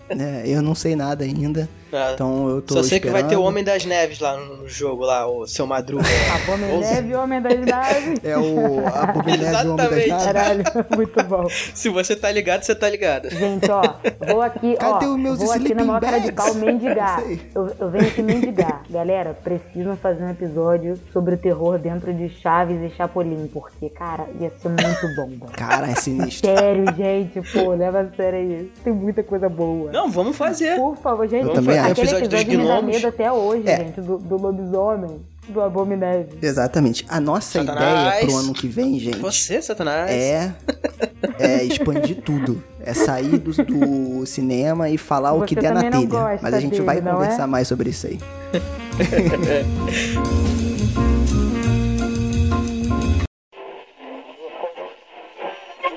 É, eu não sei nada ainda. Ah, Então eu tô Só sei que vai ter o esperando. Homem das Neves lá no jogo, lá, o seu Madruga. Homem Neve, Homem das Naves. É o Abominável Homem das Exatamente. Naves. Caralho, muito bom. Se você tá ligado, você tá ligado. Gente, ó, vou aqui, Cadê ó, os meus vou aqui na maior cara de pau mendigar. Isso. Eu, eu venho aqui mendigar. Galera, precisam fazer um episódio sobre o terror dentro de Chaves e Chapolin, porque, cara, ia ser muito bom, mano. Cara, é sinistro. Sério, gente, pô, leva a sério aí. Tem muita coisa boa. Não, vamos fazer. Por favor, gente, Eu também acho. aquele Episódio dos episódio me dá gnomos. medo até hoje, É. gente, do, do lobisomem, do Abomineve. Exatamente. A nossa Satanás. ideia pro ano que vem, gente. Você, Satanás. é, é expandir tudo. É sair do, do cinema e falar o Você que der na telha. Mas a gente vai dele, não conversar é? mais sobre isso aí.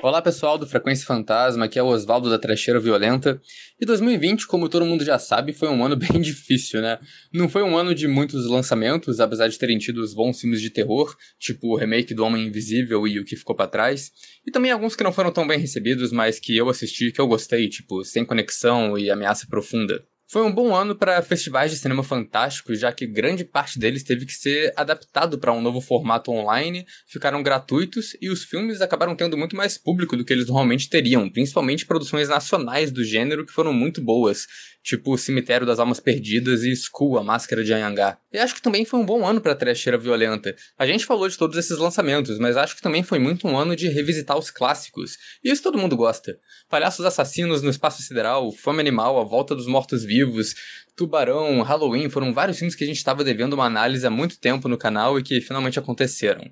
Olá pessoal do Frequência Fantasma, aqui é o Oswaldo da Trecheira Violenta. E 2020, como todo mundo já sabe, foi um ano bem difícil, né? Não foi um ano de muitos lançamentos, apesar de terem tido os bons filmes de terror, tipo o remake do Homem Invisível e o que ficou pra trás. E também alguns que não foram tão bem recebidos, mas que eu assisti e que eu gostei, tipo Sem Conexão e Ameaça Profunda. Foi um bom ano para festivais de cinema fantástico, já que grande parte deles teve que ser adaptado para um novo formato online, ficaram gratuitos e os filmes acabaram tendo muito mais público do que eles normalmente teriam, principalmente produções nacionais do gênero que foram muito boas, tipo Cemitério das Almas Perdidas e Skull, a Máscara de Anhangá. E acho que também foi um bom ano para a trecheira violenta. A gente falou de todos esses lançamentos, mas acho que também foi muito um ano de revisitar os clássicos. E isso todo mundo gosta. Palhaços Assassinos no Espaço Sideral, Fome Animal, A Volta dos Mortos-Vivos, Tubarão, Halloween, foram vários filmes que a gente estava devendo uma análise há muito tempo no canal e que finalmente aconteceram.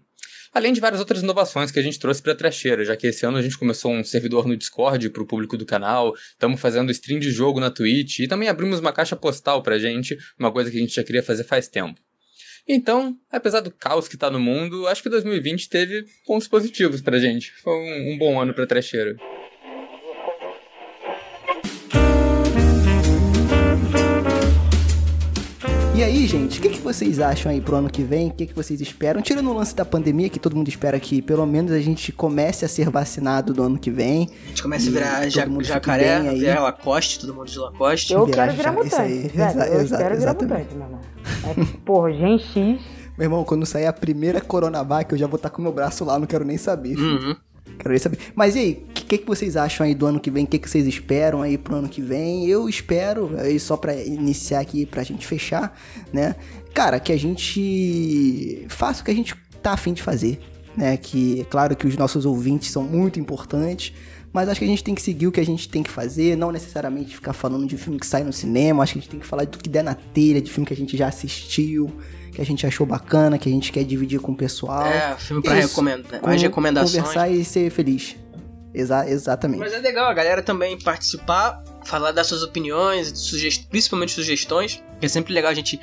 Além de várias outras inovações que a gente trouxe para a trecheira, já que esse ano a gente começou um servidor no Discord para o público do canal, estamos fazendo stream de jogo na Twitch e também abrimos uma caixa postal para gente, uma coisa que a gente já queria fazer faz tempo. Então, apesar do caos que está no mundo, acho que 2020 teve pontos positivos pra gente. Foi um, um bom ano pra trecheira. E aí, gente, o que, que vocês acham aí pro ano que vem? O que, que vocês esperam? Tirando o lance da pandemia, que todo mundo espera que pelo menos a gente comece a ser vacinado do ano que vem. A gente começa a virar ja jacaré, virar Lacoste, todo mundo de Lacoste. Eu virar quero virar mutante. Isso aí, exa eu exa quero virar mutante, meu irmão. É, porra, Gen X. Meu irmão, quando sair a primeira Coronavac, eu já vou estar com meu braço lá, não quero nem saber. Uhum. Quero saber. Mas e aí, o que, que, vocês acham aí do ano que vem? O que, que vocês esperam aí pro ano que vem? Eu espero, aí só pra iniciar aqui, pra gente fechar, né? Cara, que a gente faça o que a gente tá afim de fazer, né? Que, é claro que os nossos ouvintes são muito importantes, mas acho que a gente tem que seguir o que a gente tem que fazer, não necessariamente ficar falando de filme que sai no cinema, acho que a gente tem que falar tudo que der na telha, de filme que a gente já assistiu, que a gente achou bacana, que a gente quer dividir com o pessoal. É, filme pra recomendar, mais recomendações. Conversar e ser feliz. Exa exatamente. Mas é legal a galera também participar, falar das suas opiniões, sugest... principalmente sugestões, que é sempre legal a gente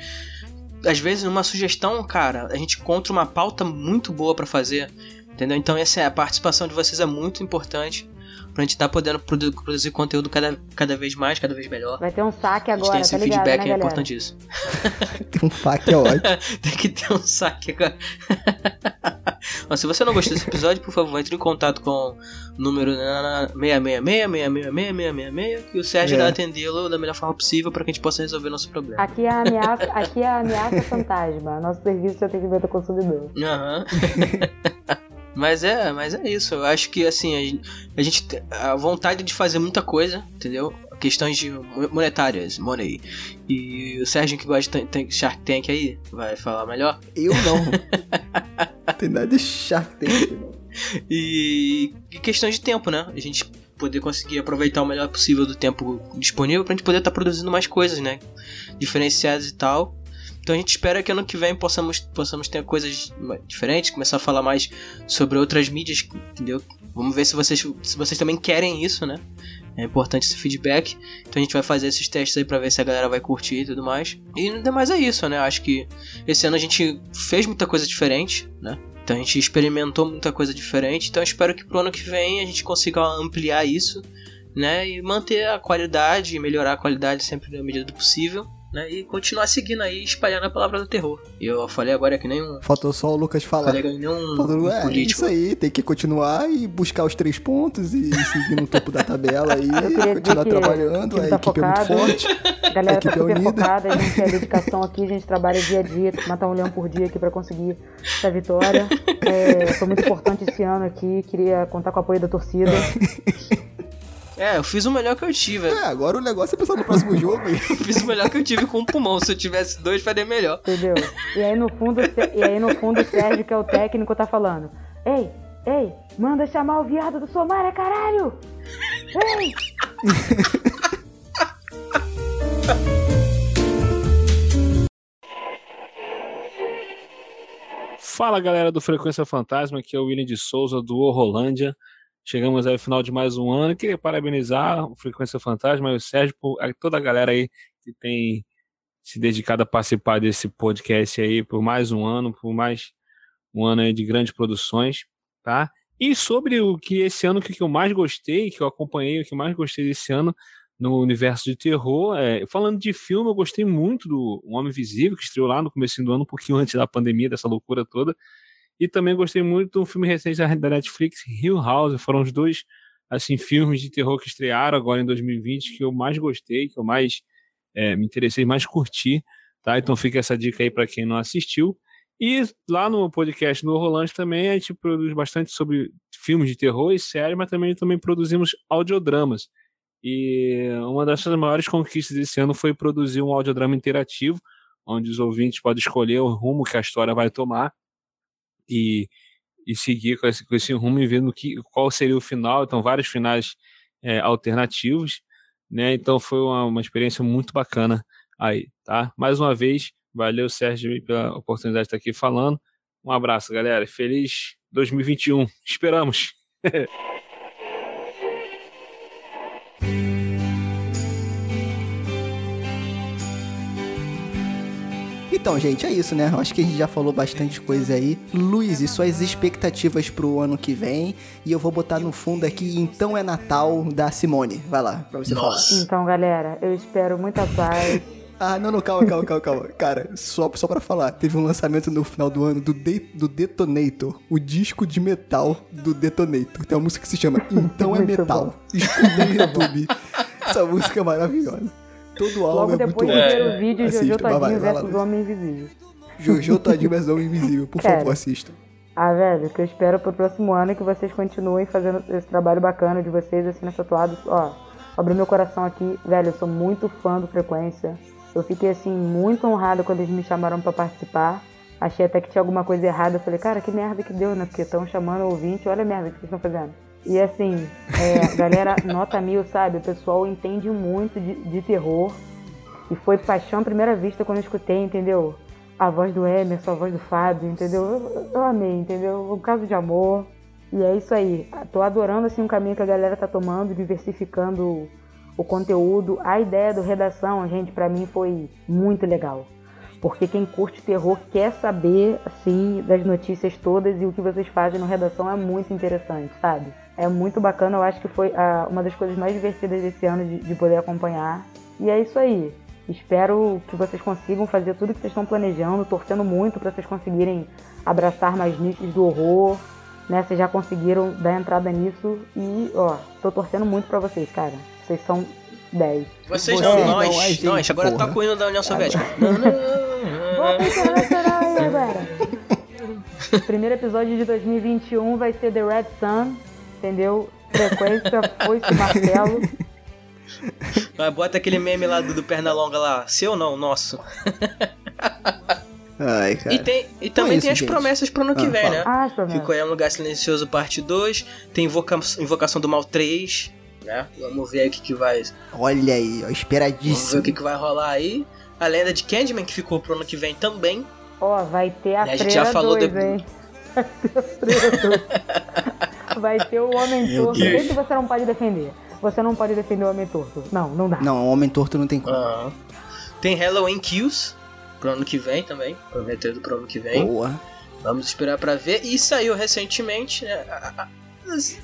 às vezes numa sugestão, cara, a gente encontra uma pauta muito boa para fazer, entendeu? Então essa é a participação de vocês é muito importante pra gente estar tá podendo produ produzir conteúdo cada, cada vez mais, cada vez melhor. Vai ter um saque agora, tem esse tá ligado, feedback né, é importantíssimo. tem um saque é ótimo. tem que ter um saque agora. Mas se você não gostou desse episódio, por favor, entre em contato com o número 666 que o Sérgio é. irá atendê-lo da melhor forma possível para que a gente possa resolver nosso problema. Aqui é a ameaça, aqui é a ameaça fantasma. Nosso serviço já tem que ver o consumidor. Aham. Uhum. Mas é, mas é isso. Eu acho que assim, a gente a vontade de fazer muita coisa, entendeu? Questões de monetárias, money. E o Sérgio que gosta de Shark Tank aí, vai falar melhor? Eu não. tem nada de Shark Tank, não. E, e questões de tempo, né? A gente poder conseguir aproveitar o melhor possível do tempo disponível pra gente poder estar tá produzindo mais coisas, né? Diferenciadas e tal. Então a gente espera que ano que vem possamos, possamos ter coisas diferentes, começar a falar mais sobre outras mídias, entendeu? Vamos ver se vocês, se vocês também querem isso, né? É importante esse feedback. Então a gente vai fazer esses testes aí pra ver se a galera vai curtir e tudo mais. E ainda mais é isso, né? Acho que esse ano a gente fez muita coisa diferente, né? Então a gente experimentou muita coisa diferente. Então espero que pro ano que vem a gente consiga ampliar isso, né? E manter a qualidade, melhorar a qualidade sempre na medida do possível né? E continuar seguindo aí, espalhando a palavra do terror. E eu falei agora que nem um. Faltou só o Lucas falar. Falei que nem um, um é, político. Isso aí, tem que continuar e buscar os três pontos e seguir no topo da tabela aí, continuar trabalhando. A tá equipe focado. é muito forte. A galera a equipe tá super é unida. focada, a gente tem a dedicação aqui, a gente trabalha dia a dia, tem que matar um leão por dia aqui pra conseguir essa vitória. É, foi muito importante esse ano aqui, queria contar com o apoio da torcida. É, eu fiz o melhor que eu tive. É, agora o negócio é pensar no próximo jogo. eu fiz o melhor que eu tive com o pulmão. Se eu tivesse dois, faria melhor. Entendeu? E aí no fundo, e aí no fundo o Sérgio, que é o técnico, tá falando: Ei, ei, manda chamar o viado do Somália, caralho! Ei! Fala galera do Frequência Fantasma, aqui é o William de Souza do Horrolândia. Chegamos ao final de mais um ano. Queria parabenizar o Frequência Fantasma e o Sérgio por toda a galera aí que tem se dedicado a participar desse podcast aí por mais um ano, por mais um ano aí de grandes produções, tá? E sobre o que esse ano que eu mais gostei, que eu acompanhei, o que mais gostei desse ano no universo de terror, é, falando de filme, eu gostei muito do Homem Invisível, que estreou lá no começo do ano, um pouquinho antes da pandemia, dessa loucura toda. E também gostei muito do filme recente da Netflix, Hill House. Foram os dois assim filmes de terror que estrearam agora em 2020 que eu mais gostei, que eu mais é, me interessei mais curtir, tá? Então fica essa dica aí para quem não assistiu. E lá no podcast do Rolante também a gente produz bastante sobre filmes de terror e séries, mas também, também produzimos audiodramas. E uma das maiores conquistas desse ano foi produzir um audiodrama interativo, onde os ouvintes podem escolher o rumo que a história vai tomar e, e seguir com esse, com esse rumo e vendo que, qual seria o final. Então, vários finais é, alternativos, né? Então, foi uma, uma experiência muito bacana aí, tá? Mais uma vez, valeu, Sérgio, pela oportunidade de estar aqui falando. Um abraço, galera. Feliz 2021. Esperamos. Então, gente, é isso, né? Eu acho que a gente já falou bastante coisa aí. Luiz, e suas expectativas pro ano que vem? E eu vou botar no fundo aqui, então é Natal, da Simone. Vai lá, pra você falar. Então, galera, eu espero muita paz. Ah, não, não, calma, calma, calma, calma. Cara, só, só pra falar, teve um lançamento no final do ano do, De do Detonator, o disco de metal do Detonator. Tem uma música que se chama Então é Metal. Escuta no YouTube. Essa música é maravilhosa. Todo álbum Logo é depois muito ver o vídeo Jojo Assista, vai, vai, Todinho vai versus. Homem Invisível. Jojo Todinho versus Homem Invisível. Por Cara. favor, assista. Ah, velho, o que eu espero pro próximo ano é que vocês continuem fazendo esse trabalho bacana de vocês, assim, nessa toada. Ó, abriu meu coração aqui. Velho, eu sou muito fã do Frequência. Eu fiquei, assim, muito honrado quando eles me chamaram pra participar. Achei até que tinha alguma coisa errada. Eu falei, cara, que merda que deu, né? Porque estão chamando o ouvinte, olha a merda que vocês estão fazendo. E assim, é, galera, nota mil, sabe? O pessoal entende muito de, de terror. E foi paixão à primeira vista quando eu escutei, entendeu? A voz do Emerson, a voz do Fábio, entendeu? Eu, eu amei, entendeu? Um caso de amor. E é isso aí. Tô adorando assim o caminho que a galera tá tomando, diversificando o conteúdo. A ideia do redação, gente, pra mim foi muito legal. Porque quem curte terror quer saber, assim, das notícias todas e o que vocês fazem no redação é muito interessante, sabe? É muito bacana, eu acho que foi ah, uma das coisas mais divertidas desse ano de, de poder acompanhar. E é isso aí. Espero que vocês consigam fazer tudo que vocês estão planejando, torcendo muito para vocês conseguirem abraçar mais nichos do horror, né? Vocês já conseguiram dar entrada nisso e, ó, tô torcendo muito pra vocês, cara. Vocês são 10. Vocês Você não, não, nós. gente, nós, agora porra. toca o hino da União Soviética. Agora. Primeiro episódio de 2021 vai ser The Red Sun, entendeu? Frequência, foice, martelo. Mas bota aquele meme lá do, do Pernalonga lá. Seu não, nosso. Ai, cara. E, tem, e Então é também isso, tem as gente. promessas pro ano que Ah, vem, fala. né? Ah, as promessas. Ficou aí um lugar silencioso parte 2. Tem Invoca Invocação do Mal 3. Né? Vamos ver aí o que, que vai. Olha aí, ó, Vamos ver esperadíssimo. o que, que vai rolar aí. A lenda de Candyman, que ficou pro ano que vem também. Ó, vai ter a E a gente já falou 2, de- hein? Vai ter a Freira 2. Vai ter o Homem Torto. Deus. Esse você não pode defender. Você não pode defender o Homem Torto. Não, não dá. Não, Homem Torto não tem como. Aham. Tem Halloween Kills pro ano que vem também. Prometendo pro ano que vem. Boa. Vamos esperar pra ver. E saiu recentemente, né?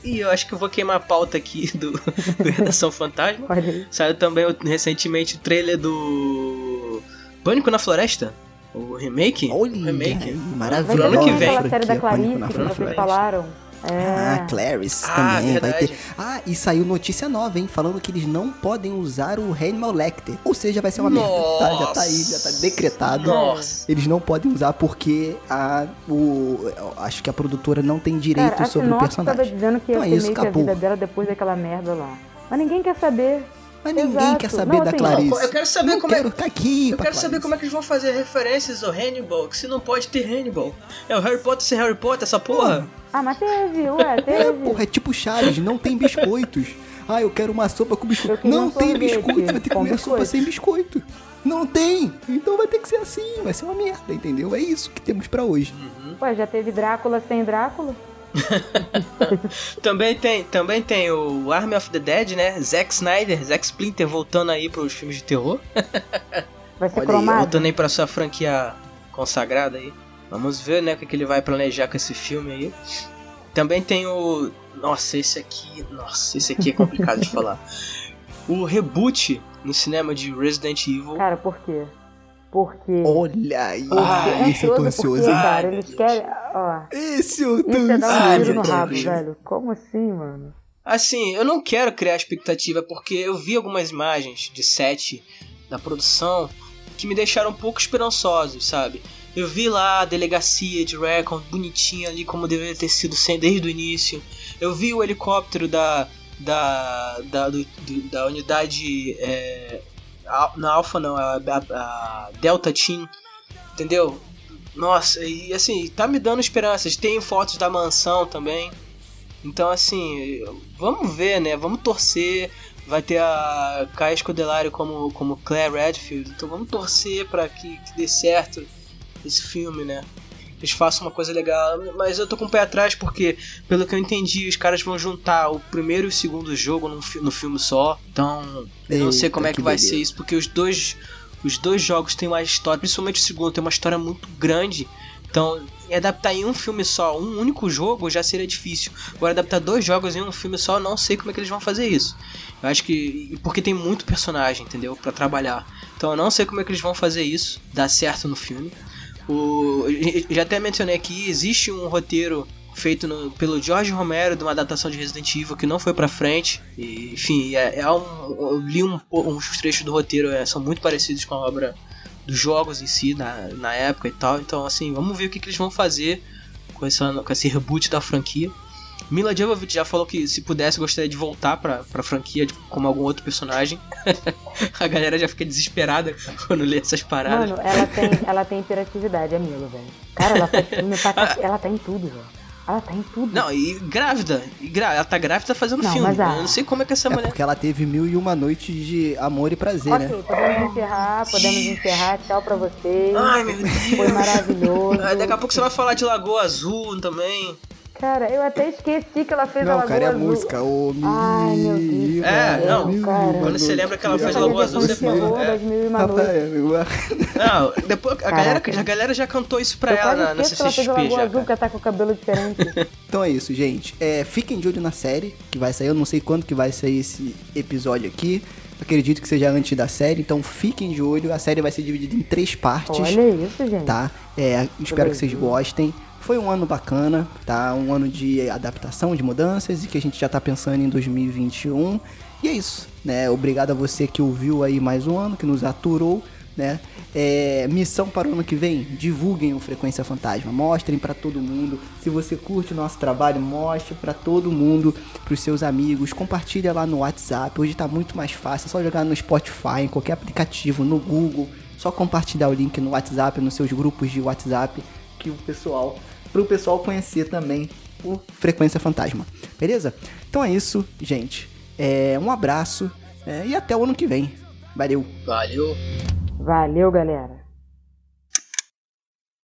E eu acho que eu vou queimar a pauta aqui do, do Redação Fantasma. Saiu também o- recentemente o trailer do Pânico na Floresta. O remake? Olha o remake. maravilhosa. Pro ano que vem. aquela série da Clarice que vocês falaram. Ah, É. Clarice Ah, também vai verdade. ter. Ah, e saiu notícia nova, hein? Falando que eles não podem usar o Hannibal Lecter. Ou seja, vai ser uma merda. Tá, já tá aí, já tá decretado. Nossa. Eles não podem usar porque a, o, acho que a produtora não tem direito Cara, sobre o sinopse tava personagem. dizendo que ia Então é isso, meio que a vida dela depois daquela merda lá. Mas ninguém quer saber. Mas ninguém Exato. quer saber Não, da assim, Clarice. Eu quero saber não como é- quero tá aqui Eu quero saber Clarice. como é que eles vão fazer referências ao Hannibal, que se não pode ter Hannibal. É o Harry Potter sem Harry Potter, essa porra? Ah, mas teve, ué, É, teve. porra, é tipo Chaves, não tem biscoitos. Ah, eu quero uma sopa com biscoito. Não um tem biscoito, vai ter que com comer a sopa biscoito. sem biscoito. Não tem. Então vai ter que ser assim, vai ser uma merda, entendeu? É isso que temos pra hoje. Ué, já teve Drácula sem Drácula? Também tem, também tem o Army of the Dead, né? Zack Snyder, Zack Splinter voltando aí pros filmes de terror. Vai ser Olha aí, cromado? Voltando aí pra sua franquia consagrada aí. Vamos ver, né, o que, que ele vai planejar com esse filme aí. Também tem o. Nossa, esse aqui. Nossa, esse aqui é complicado de falar. O reboot no cinema de Resident Evil. Cara, por quê? Porque. Olha aí. Porque Ah, esse eu tô ansioso ansioso, porque, cara, eles querem. Ó. Esse eu tô Isso é dar um ansioso. tiro no rabo, velho. Como assim, mano? Assim, eu não quero criar expectativa porque eu vi algumas imagens de set da produção que me deixaram um pouco esperançosos, sabe? Eu vi lá a delegacia de Recon bonitinha ali como deveria ter sido sem desde o início. Eu vi o helicóptero da da da, do, do, da unidade é, na Alpha não, a, a, a Delta Team, entendeu? Nossa, e assim, tá me dando esperanças. Tem fotos da mansão também. Então, assim, vamos ver, né? Vamos torcer. Vai ter a Kai Scodelario como, como Claire Redfield. Então vamos torcer para que, que dê certo esse filme, né? Eles façam uma coisa legal. Mas eu tô com o pé atrás porque, pelo que eu entendi, os caras vão juntar o primeiro e o segundo jogo no, no filme só. Então, eu não sei como é que, que vai beleza. ser isso, porque os dois os dois jogos têm uma história, principalmente o segundo, tem uma história muito grande. Então, adaptar em um filme só, um único jogo, já seria difícil. Agora, adaptar dois jogos em um filme só, não sei como é que eles vão fazer isso. Eu acho que. Porque tem muito personagem, entendeu? para trabalhar. Então, eu não sei como é que eles vão fazer isso, dar certo no filme. O, já até mencionei aqui, existe um roteiro feito no, pelo George Romero de uma adaptação de Resident Evil que não foi pra frente. E, enfim, é, é um, eu li um, trechos do roteiro, é, são muito parecidos com a obra dos jogos em si, na, na época e tal. Então, assim, vamos ver o que, que eles vão fazer com, essa, com esse reboot da franquia. Mila Jovovich já falou que se pudesse gostaria de voltar pra, pra franquia de, como algum outro personagem. a galera já fica desesperada quando lê essas paradas. Mano, ela tem, ela tem hiperatividade, a Mila, velho. Cara, ela faz filme pra, ela tá em tudo, velho. Ela tá em tudo. Não, e grávida. E gra... Ela tá grávida fazendo não, filme. A... Eu não sei como é que essa é mulher. Porque ela teve mil e uma noites de amor e prazer, okay, né? Ok, podemos encerrar, podemos encerrar. Tchau pra vocês. Ai, meu Deus. Foi maravilhoso. Daqui a pouco você vai falar de Lagoa Azul também. Cara, eu até esqueci que ela fez não, a Lagoa cara, é Azul. a música. O Ai, meu Deus. É, não. Cara. Quando você lembra que ela fez Lagoa Azul, você falou. É. Não, depois a galera, a galera já cantou isso pra eu ela na, na CCXP. Ela fez a Lagoa já, Azul, porque ela tá com o cabelo diferente. então é isso, gente. É, fiquem de olho na série que vai sair. Eu não sei quando que vai sair esse episódio aqui. Acredito que seja antes da série, então fiquem de olho. A série vai ser dividida em três partes. Olha isso, gente. Tá? É, espero que vocês gostem. Foi um ano bacana, tá? Um ano de adaptação, de mudanças e que a gente já tá pensando em 2021. E é isso, né? Obrigado a você que ouviu aí mais um ano, que nos aturou, né? É, missão para o ano que vem, divulguem o Frequência Fantasma, mostrem para todo mundo. Se você curte o nosso trabalho, mostre para todo mundo, para os seus amigos, compartilha lá no WhatsApp. Hoje tá muito mais fácil, é só jogar no Spotify, em qualquer aplicativo, no Google, só compartilhar o link no WhatsApp, nos seus grupos de WhatsApp, que o pessoal para o pessoal conhecer também o Frequência Fantasma. Beleza? Então é isso, gente. É, um abraço é, e até o ano que vem. Valeu. Valeu. Valeu, galera.